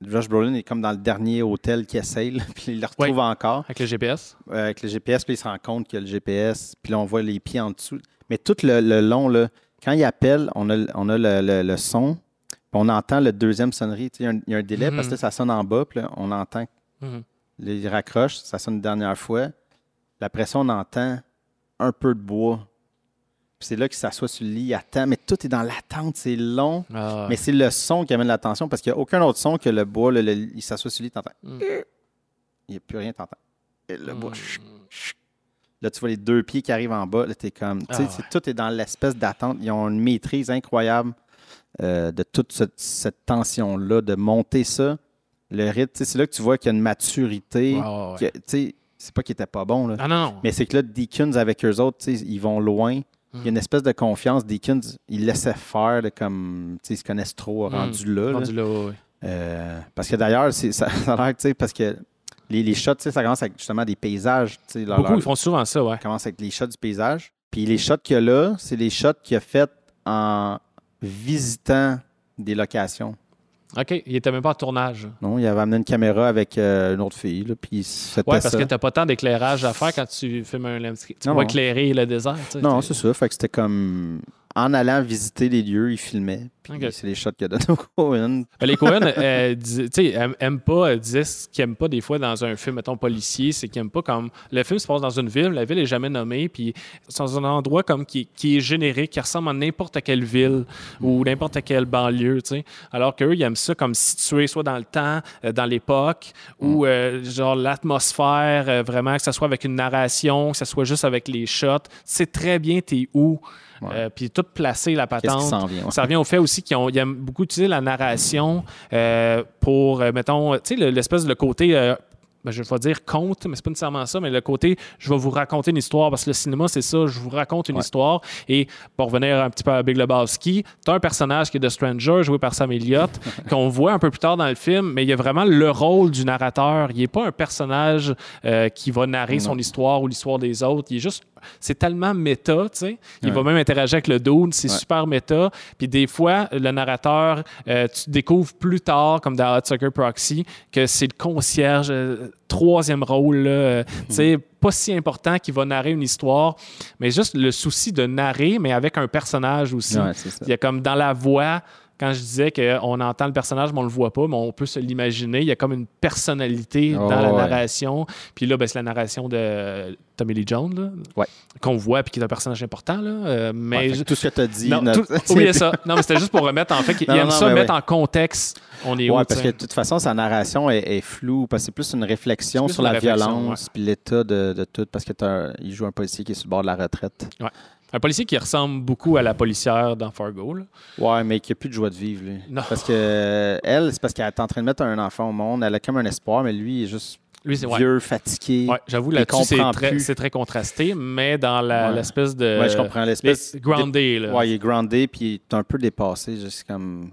Josh Brolin est comme dans le dernier hôtel qui essaye, là, puis il le retrouve encore Avec le GPS. euh, avec le GPS, puis il se rend compte qu'il y a le GPS, puis là, on voit les pieds en dessous. Mais tout le, le long, là, quand il appelle, on a, on a le, son, puis on entend le deuxième sonnerie. Il y, a un- il y a un délai Mhm. parce que ça sonne en bas, puis là, on entend, Mhm. là, il raccroche, ça sonne une dernière fois. Après ça, on entend un peu de bois. C'est là qu'il s'assoit sur le lit, il attend. Mais tout est dans l'attente, c'est long. Ah, Mais c'est le son qui amène l'attention parce qu'il n'y a aucun autre son que le bois. le- le- il s'assoit sur le lit, t'entends. Mm. Il n'y a plus rien, t'entends. Le bois. Mm. chut, chut. Là, tu vois les deux pieds qui arrivent en bas. Là, t'es comme. Ah, tout est dans l'espèce d'attente. Ils ont une maîtrise incroyable euh, de toute cette, cette tension-là, de monter ça. Le rythme, c'est là que tu vois qu'il y a une maturité. Ouais, c'est pas qu'il était pas bon, là. Ah non, non. Mais c'est que là, Deakins avec eux autres, ils vont loin. Il y a une espèce de confiance. Deakins, il laissait faire de comme. Ils se connaissent trop Mm. rendu là. là. Rendu là, ouais. Euh, parce que d'ailleurs, ça, ça a l'air, tu sais, parce que les, les shots, ça commence avec justement des paysages. leur- Beaucoup, leur- ils font souvent ça, ouais. ça commence avec les shots du paysage. Puis les shots qu'il y a là, c'est les shots qu'il a fait en visitant des locations. OK, il était même pas en tournage. Non, il avait amené une caméra avec euh, une autre fille, là, puis c'était Ouais, parce ça. que t'as pas tant d'éclairage à faire quand tu filmes un landscape. Tu Non, éclairer le désert. tu sais, Non, c'est ça. Fait que c'était comme en allant visiter les lieux, il filmait. Puis c'est les shots qu'il a donné au Cohen. Ben, Les Cohen, euh, dis- tu sais, aiment, pas, euh, disaient ce qu'ils aiment pas des fois dans un film, mettons, policier, c'est qu'ils aiment pas comme. Le film se passe dans une ville, la ville est jamais nommée, puis c'est dans un endroit comme qui, qui est générique, qui ressemble à n'importe quelle ville ou n'importe quelle banlieue, tu sais. Alors qu'eux, ils aiment ça comme situé soit dans le temps, euh, dans l'époque, ou euh, genre l'atmosphère, euh, vraiment, que ce soit avec une narration, que ce soit juste avec les shots. C'est très bien, t'es où. Ouais. Euh, puis tout placé, la patente. vient? ouais. Ça revient au fait aussi qu'ils aiment beaucoup utiliser la narration euh, pour, euh, mettons, tu sais, le- l'espèce de côté. euh, ben, je vais dire conte, mais c'est pas nécessairement ça, mais le côté, je vais vous raconter une histoire, parce que le cinéma, c'est ça, je vous raconte une Ouais. histoire. Et pour revenir un petit peu à Big Lebowski, tu as un personnage qui est de Stranger, joué par Sam Elliott, qu'on voit un peu plus tard dans le film, mais il y a vraiment le rôle du narrateur. Il n'est pas un personnage euh, qui va narrer son histoire ou l'histoire des autres. Il est juste, c'est tellement méta, tu sais. Il Ouais. va même interagir avec le dude, c'est Ouais. super méta. Puis des fois, le narrateur, euh, tu découvres plus tard, comme dans Hot Sucker Proxy, que c'est le concierge, euh, troisième rôle, là, euh, tu sais, pas si important qui va narrer une histoire, mais juste le souci de narrer, mais avec un personnage aussi. Ouais. Il y a comme dans la voix, quand je disais qu'on entend le personnage, mais on le voit pas, mais on peut se l'imaginer. Il y a comme une personnalité Oh, dans la ouais. narration. Puis là, ben, c'est la narration de Tommy Lee Jones, Ouais. qu'on voit, puis qui est un personnage important. Là, euh, mais Ouais, je- tout ce que tu as dit. non, notre- tout- oubliez ça. Non, mais c'était juste pour remettre en fait qu'il Non, aime non, ça mais mettre en contexte. On est où, parce que de toute façon, sa narration est, est floue, parce que c'est plus une réflexion plus sur une la réflexion, violence, puis l'état de, de tout, parce qu'il joue un policier qui est sur le bord de la retraite. Un policier qui ressemble beaucoup à la policière dans Fargo. là. Ouais, mais qui n'a plus de joie de vivre, lui. Non. Parce que elle, c'est parce qu'elle est en train de mettre un enfant au monde, elle a comme un espoir, mais lui, il est juste Lui, c'est ouais. vieux, fatigué. Ouais, j'avoue, là-dessus, c'est très, c'est très contrasté, mais dans la- Ouais. l'espèce de. Ouais, je comprends l'espèce. les- Groundé, là. Ouais, il est groundé, puis il est un peu dépassé, juste comme.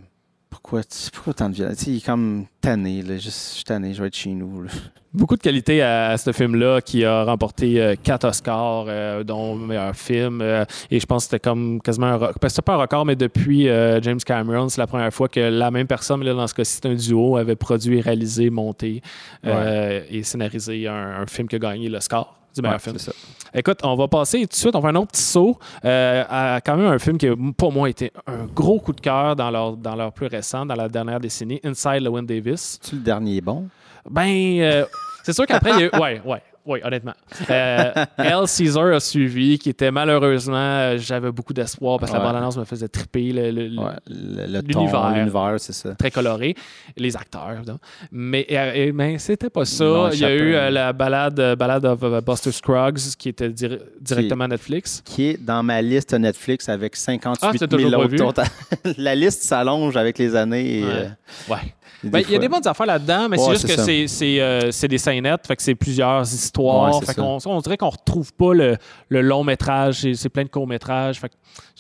Pourquoi, pourquoi tant de violence? Il est comme tanné, là. Juste, je suis tanné, je vais être chez nous. là. Beaucoup de qualité à, à ce film-là qui a remporté euh, quatre Oscars, euh, dont meilleur film. euh, et je pense que c'était comme quasiment un record. C'était pas un record, mais depuis euh, James Cameron, c'est la première fois que la même personne, mais là, dans ce cas-ci, c'est un duo, avait produit, réalisé, monté euh, et scénarisé un, un film qui a gagné l'Oscar du meilleur Ouais, film. c'est ça. Écoute, on va passer tout de suite, on fait un autre petit saut euh, à quand même un film qui, pour moi, été un gros coup de cœur dans leur, dans leur plus récent, dans la dernière décennie, Inside Llewyn Davis. Tu le dernier bon? Ben, euh, c'est sûr qu'après, il y a eu. Ouais, ouais. Oui, honnêtement. Euh, L. Caesar a suivi, qui était malheureusement, euh, j'avais beaucoup d'espoir parce que la bande-annonce me faisait triper, le, le- Ouais, L'univers. l'univers, c'est ça. très coloré, les acteurs, évidemment. Mais, mais c'était pas ça. Non, il y a eu euh, la balade, euh, balade of euh, Buster Scruggs, qui était dir- directement Netflix. Qui est dans ma liste Netflix avec 58 Ah, t'as 000 toujours pas autres. la liste s'allonge avec les années. Et, Ouais. Ouais. Ben, Il y a fois- des bonnes affaires là-dedans, mais Ouais, c'est juste c'est que c'est, c'est, euh, c'est des scénettes, fait que c'est plusieurs histoires. Ouais, fait qu'on, on dirait qu'on retrouve pas le, le long métrage, c'est, c'est plein de courts métrages. Fait que,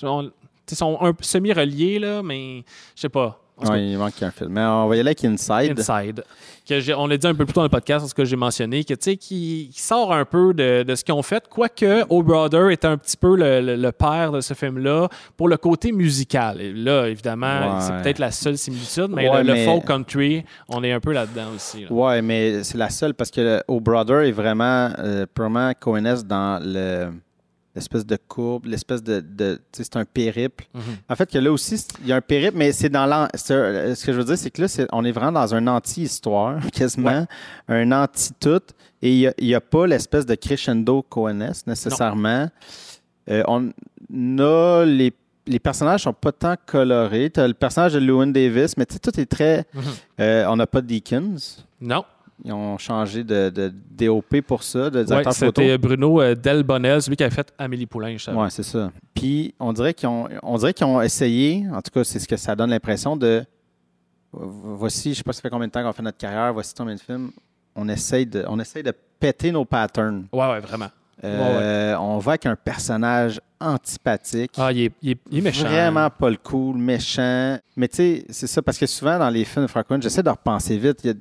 on- sont un semi-reliés, là, mais je sais pas. Ouais, il manque un film. Mais on va y aller avec Inside. Inside. Que on l'a dit un peu plus tôt dans le podcast, parce que j'ai mentionné, que, tu sais, qui, qui sort un peu de, de ce qu'ils ont fait, quoique O Brother était un petit peu le, le- le père de ce film-là pour le côté musical. Et là, évidemment, Ouais. c'est peut-être la seule similitude, mais Ouais, le, le mais- folk country, on est un peu là-dedans aussi. là. Ouais, mais c'est la seule parce que O Brother est vraiment euh, purement dans le l'espèce de courbe, l'espèce de, de tu sais, c'est un périple. Mhm. En fait, que là aussi, il y a un périple, mais c'est dans l'an. un- Ce que je veux dire, c'est que là, on est vraiment dans un anti-histoire, quasiment, un anti-tout, et il n'y a, pas l'espèce de crescendo Coenes nécessairement. Euh, on a les, les personnages sont pas tant colorés. Tu as le personnage de Lewin Davis, mais tu sais, tout est très. Mhm. euh, on n'a pas de Deakins. Non. Ils ont changé de, de DOP pour ça, de Ouais, directeur photo. c'était Bruno euh, Delbonnel, celui qui a fait Amélie Poulain. je. Oui, c'est ça. Puis on dirait qu'ils ont, on dirait qu'ils ont essayé, en tout cas, c'est ce que ça donne l'impression de. Voici, je ne sais pas ça fait combien de temps qu'on fait notre carrière, voici combien de films. On essaye de, on essaye de péter nos patterns. Ouais, ouais, vraiment. Euh, On va avec un personnage antipathique. Ah, il est, il est- il est méchant. Vraiment pas le cool, méchant. Mais tu sais, c'est ça, parce que souvent dans les films de francophones, j'essaie de repenser vite. il y a-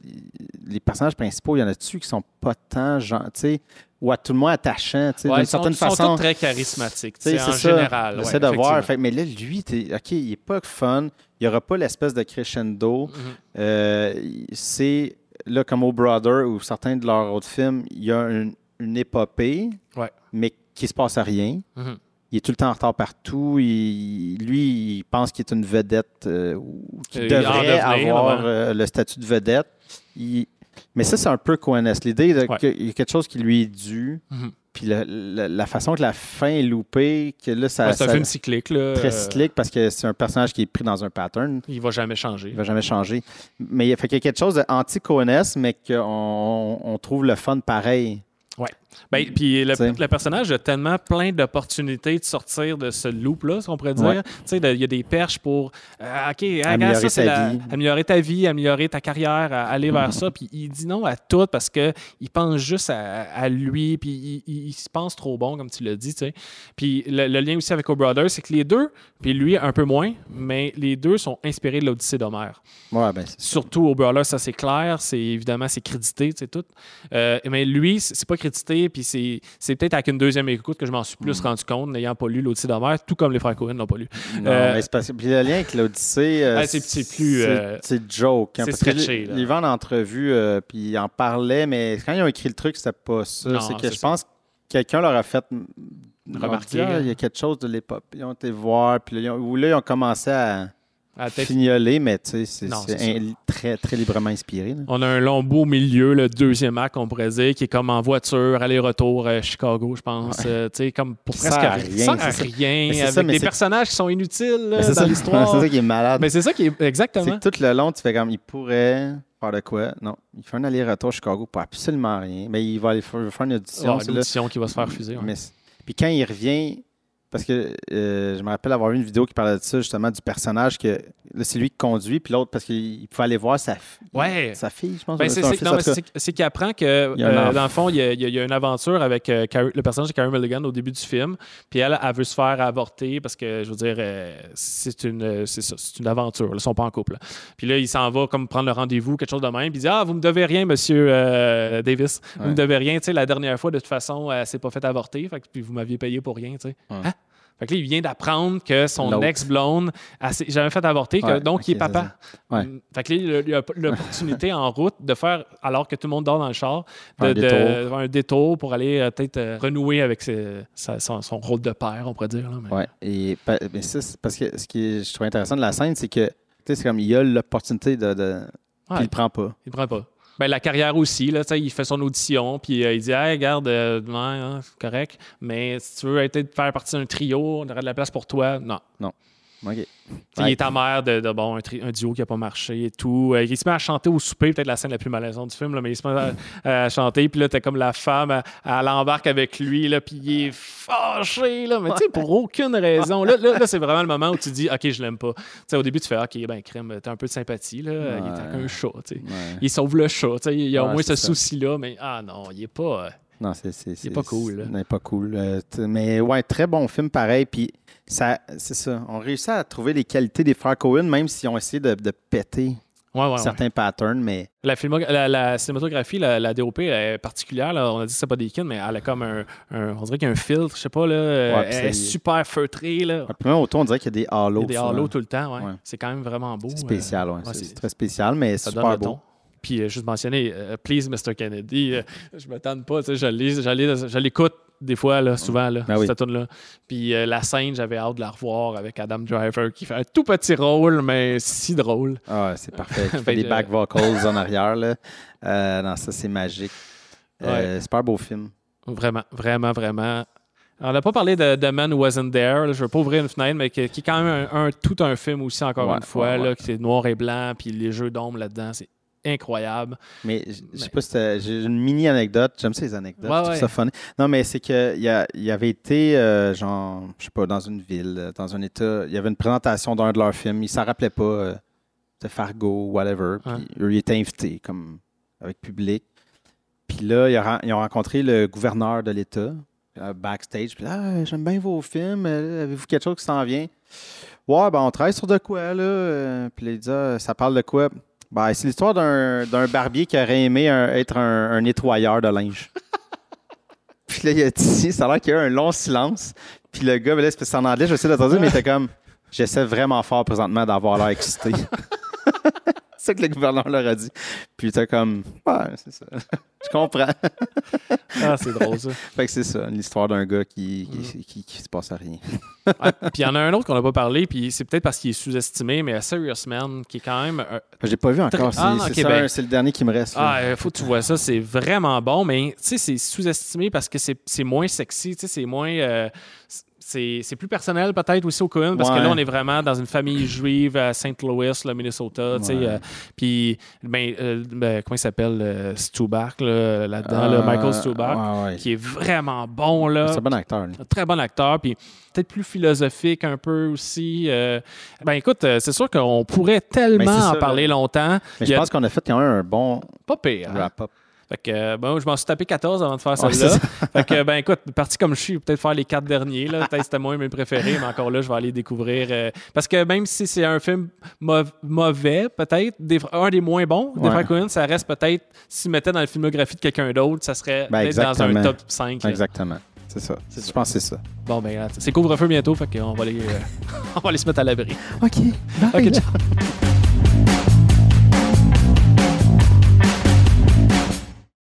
les personnages principaux, il y en a dessus qui sont pas tant, sais, ou à tout le moins attachants, tu sais, Ouais, d'une sont, certaine ils sont façon. tous très charismatiques, tu sais, en ça. général. J'essaie ouais, de voir. Fait, mais là, lui, OK, il n'est pas fun. Il n'y aura pas l'espèce de crescendo. Mhm. Euh, c'est, là, comme au Brother ou certains de leurs autres films, il y a une, une épopée, Ouais. mais qui se passe à rien. Mhm. Il est tout le temps en retard partout. Il- lui, il pense qu'il est une vedette euh, ou qu'il Euh, devrait devenir, avoir euh, le statut de vedette. Il- Mais ça, c'est un peu Coen L'idée Ouais. qu'il y a quelque chose qui lui est dû. Mhm. Puis la, la- la façon que la fin est loupée, que là, ça, Ouais, c'est un film cyclique. Là, très euh, cyclique parce que c'est un personnage qui est pris dans un pattern. il va jamais changer. Il va jamais changer. Mais il fait y a quelque chose danti coenès mais qu'on on trouve le fun pareil. Ouais. Ben, puis le, personnage a tellement plein d'opportunités de sortir de ce loop-là, si on pourrait dire. Ouais. Tu sais, de- il y a des perches pour euh, OK, Améliorer ça, c'est sa la- vie. améliorer ta vie, améliorer ta carrière, à- aller vers ça. Puis il dit non à tout parce qu'il pense juste à, à lui, puis il, il- il se pense trop bon, comme tu l'as dit. tu sais. Puis le, le lien aussi avec O Brothers, c'est que les deux, puis lui un peu moins, mais les deux sont inspirés de l'Odyssée d'Homère. Ouais, ben, Surtout Brawler, ça c'est clair, c'est évidemment c'est crédité, c'est tout. Euh, mais lui, c'est pas crédité, puis c'est c'est peut-être avec une deuxième écoute que je m'en suis plus Mm. rendu compte, n'ayant pas lu l'Odyssée d'Homère, tout comme les frères Cohen l'ont pas lu. non, Euh, mais c'est parce que puis le lien avec l'Odyssée, euh, Ah, c'est- plus, c'est- euh, joke. hein, c'est parce que stretché, il- là. Il va en entrevue, puis il en parlait, mais quand ils ont écrit le truc, c'était pas ça. Non, C'est que je ça. pense que quelqu'un leur a fait Remarquer, hein. il y a quelque chose de l'époque. Ils ont été voir, puis là, ils ont, ou là, ils ont commencé à Fignoler, mais tu sais, c'est c'est c'est très, très librement inspiré. là. On a un long beau milieu, le deuxième acte, on pourrait dire, qui est comme en voiture, aller-retour à Chicago, je pense. Euh, tu sais, comme pour presque à rien. à c'est ça. rien, c'est avec ça, des c'est- personnages qui sont inutiles là, c'est dans ça, l'histoire. c'est ça qui est malade. Mais c'est ça qui est C'est exactement. que tout le long, tu fais comme il pourrait faire de quoi? Non, il fait un aller-retour à Chicago pour absolument rien. Mais il va aller faire, faire une audition. C'est une là. audition qui va se faire refuser. ouais. Mais c'est- puis quand il revient, parce que euh, je me rappelle avoir vu une vidéo qui parlait de ça, justement, du personnage que c'est lui qui conduit, puis l'autre, parce qu'il il pouvait aller voir sa, fi- Ouais. sa fille, je pense. Ben, c'est qu'il apprend que, euh, dans le fond, il y a, il y une aventure avec euh, Carrie- le personnage de Carrie Mulligan au début du film. Puis elle, elle veut se faire avorter parce que, je veux dire, c'est une, c'est ça, c'est une aventure. là, Ils sont pas en couple. là. Puis là, il s'en va comme prendre le rendez-vous, quelque chose de même. Puis il dit Ah, vous me devez rien, monsieur Davis. Vous Ouais. me devez rien. Tu sais, la dernière fois, de toute façon, elle s'est pas fait avorter. Fait puis vous m'aviez payé pour rien. Tu sais. Ouais. Hein? Fait que là, il vient d'apprendre que son ex-blonde jamais fait avorter, que- Ouais, donc il est papa. Ouais. Mm. Fait que là, il a- l'opportunité en route de faire, alors que tout le monde dort dans le char, de, Un détour. de faire un détour pour aller euh, peut-être euh, renouer avec ses- sa- son, son rôle de père, on pourrait dire. là, mais- Ouais. Et mais ça, parce que ce qui je trouve intéressant de la scène, c'est que c'est comme il a l'opportunité de. de Ouais, puis il prend pas. il prend pas. Ben, la carrière aussi, là, il fait son audition, puis euh, il dit Hey, regarde, euh, ouais, hein, correct, mais si tu veux être, faire partie d'un trio, on aurait de la place pour toi. Non. OK. Ouais. Il est amer de, de, bon, un, tri- un duo qui n'a pas marché et tout. Euh, il se met à chanter au souper, peut-être la scène la plus malaisante du film, là, mais il se met à, à chanter. Puis là, t'as comme la femme, elle, elle embarque avec lui, là, puis il est fâché, là, mais tu sais, pour aucune raison. Là, là, là, c'est vraiment le moment où tu dis, OK, je l'aime pas. Au début, tu fais, OK, ben, crème, t'as un peu de sympathie, là. Il est un chat, tu sais. Ouais. Il sauve le chat, tu sais. Il y a au moins ce souci-là, mais ah non, il est pas. euh, Non, c'est pas cool, n'est pas cool. Euh, t- mais ouais, très bon film pareil. Puis ça, c'est ça. On réussit à trouver les qualités des frères Cohen, même s'ils ont essayé de, de péter Ouais, ouais, ouais. certains patterns. Mais La, la, la cinématographie, la, la DOP elle est particulière. là. On a dit que c'est pas des mais elle a comme un, un- on dirait qu'il y a un filtre, je sais pas là. euh, elle est c'est- super feutrée là. autour, on dirait qu'il y a des Il y halos. a des halos tout le temps. C'est quand même vraiment beau. C'est euh, spécial, ouais. ouais, c'est c'est- très spécial, mais donne super beau. Puis euh, juste mentionner, euh, Please Mr. Kennedy, euh, je pas, je je l'ai- je l'écoute des fois, là, souvent, là, Ben oui. cette tune là Puis euh, la scène, j'avais hâte de la revoir avec Adam Driver qui fait un tout petit rôle, mais si drôle. Ah, c'est parfait. Il Fait des back vocals en arrière. Là. Euh, non, ça, c'est magique. Euh, super beau film. Vraiment, vraiment, vraiment. On n'a pas parlé de The Man Who Wasn't There. là. je veux pas ouvrir une fenêtre, mais qui, qui est quand même un, un- tout un film aussi, encore Ouais, une fois, ouais, là, qui est noir et blanc, puis les jeux d'ombre là-dedans, c'est incroyable. Mais je- sais pas si j'ai une mini anecdote. J'aime ces anecdotes. Ouais, je trouve ouais. ça funny. Non, mais c'est qu'il y, a- il y avait été, euh, genre, je sais pas, dans une ville, euh, dans un état. Il y avait une présentation d'un de leurs films. Ils s'en rappelaient pas. euh, de Fargo, whatever. Puis Ouais. eux, ils étaient invités, comme avec public. Puis là, ils ont, ils ont rencontré le gouverneur de l'État, backstage. Puis ah, j'aime bien vos films. Avez-vous quelque chose qui s'en vient? Ouais, ben on travaille sur de quoi, là? Puis là, il dit, Ah, ça parle de quoi? Ben, c'est l'histoire d'un d'un barbier qui aurait aimé un- être un, un nettoyeur de linge. Puis là, il a dit, ça a l'air qu'il y a eu un long silence. Puis le gars, ben là, c'est en anglais, je vais essayer de traduire, mais il était comme, j'essaie vraiment fort présentement d'avoir l'air excité. c'est ça que le gouverneur leur a dit. Puis il était comme, ouais, c'est ça. je comprends. Ah, c'est drôle, ça. fait que c'est ça, l'histoire d'un gars qui, qui, qui, qui se passe à rien. Puis il y en a un autre qu'on n'a pas parlé, puis c'est peut-être parce qu'il est sous-estimé, mais A Serious Man, qui est quand même. un- J'ai pas vu encore. C'est Ah, ben- c'est le dernier qui me reste. Ah, euh, faut que tu vois ça, c'est vraiment bon, mais tu sais, c'est sous-estimé parce que c'est c'est moins sexy, tu sais, c'est moins. euh, c'est plus personnel peut-être aussi au Cohen parce que là on est vraiment dans une famille juive à St. Louis, le Minnesota, tu sais, Ouais. euh, puis ben, euh, ben, comment il s'appelle euh, Stuback là, là-dedans, là, Michael ouais, ouais. qui est vraiment bon là. C'est un bon acteur. lui. Très bon acteur, puis peut-être plus philosophique un peu aussi. euh. ben écoute, euh, c'est sûr qu'on pourrait tellement Ben, c'est en parler là. longtemps. Mais je pense qu'on a fait quand même un bon Pas pire. hein? wrap-up. Fait que, euh, bon, je m'en suis tapé 14 avant de faire celle-là. fait que, ben écoute, parti comme je suis, peut-être faire les quatre derniers. Là. Peut-être c'était moi mes préférés, mais encore là, je vais aller découvrir. euh, parce que même si c'est un film mauv- mauvais, peut-être, un des moins bons, des frères ça reste peut-être, s'il mettait dans la filmographie de quelqu'un d'autre, ça serait Ben, peut-être dans un top 5. là. Exactement. C'est ça. C'est Je pense que c'est ça. Bon, ben, c'est couvre-feu bientôt, fait qu'on va, les, euh, on va aller se mettre à l'abri. OK. OK, ciao.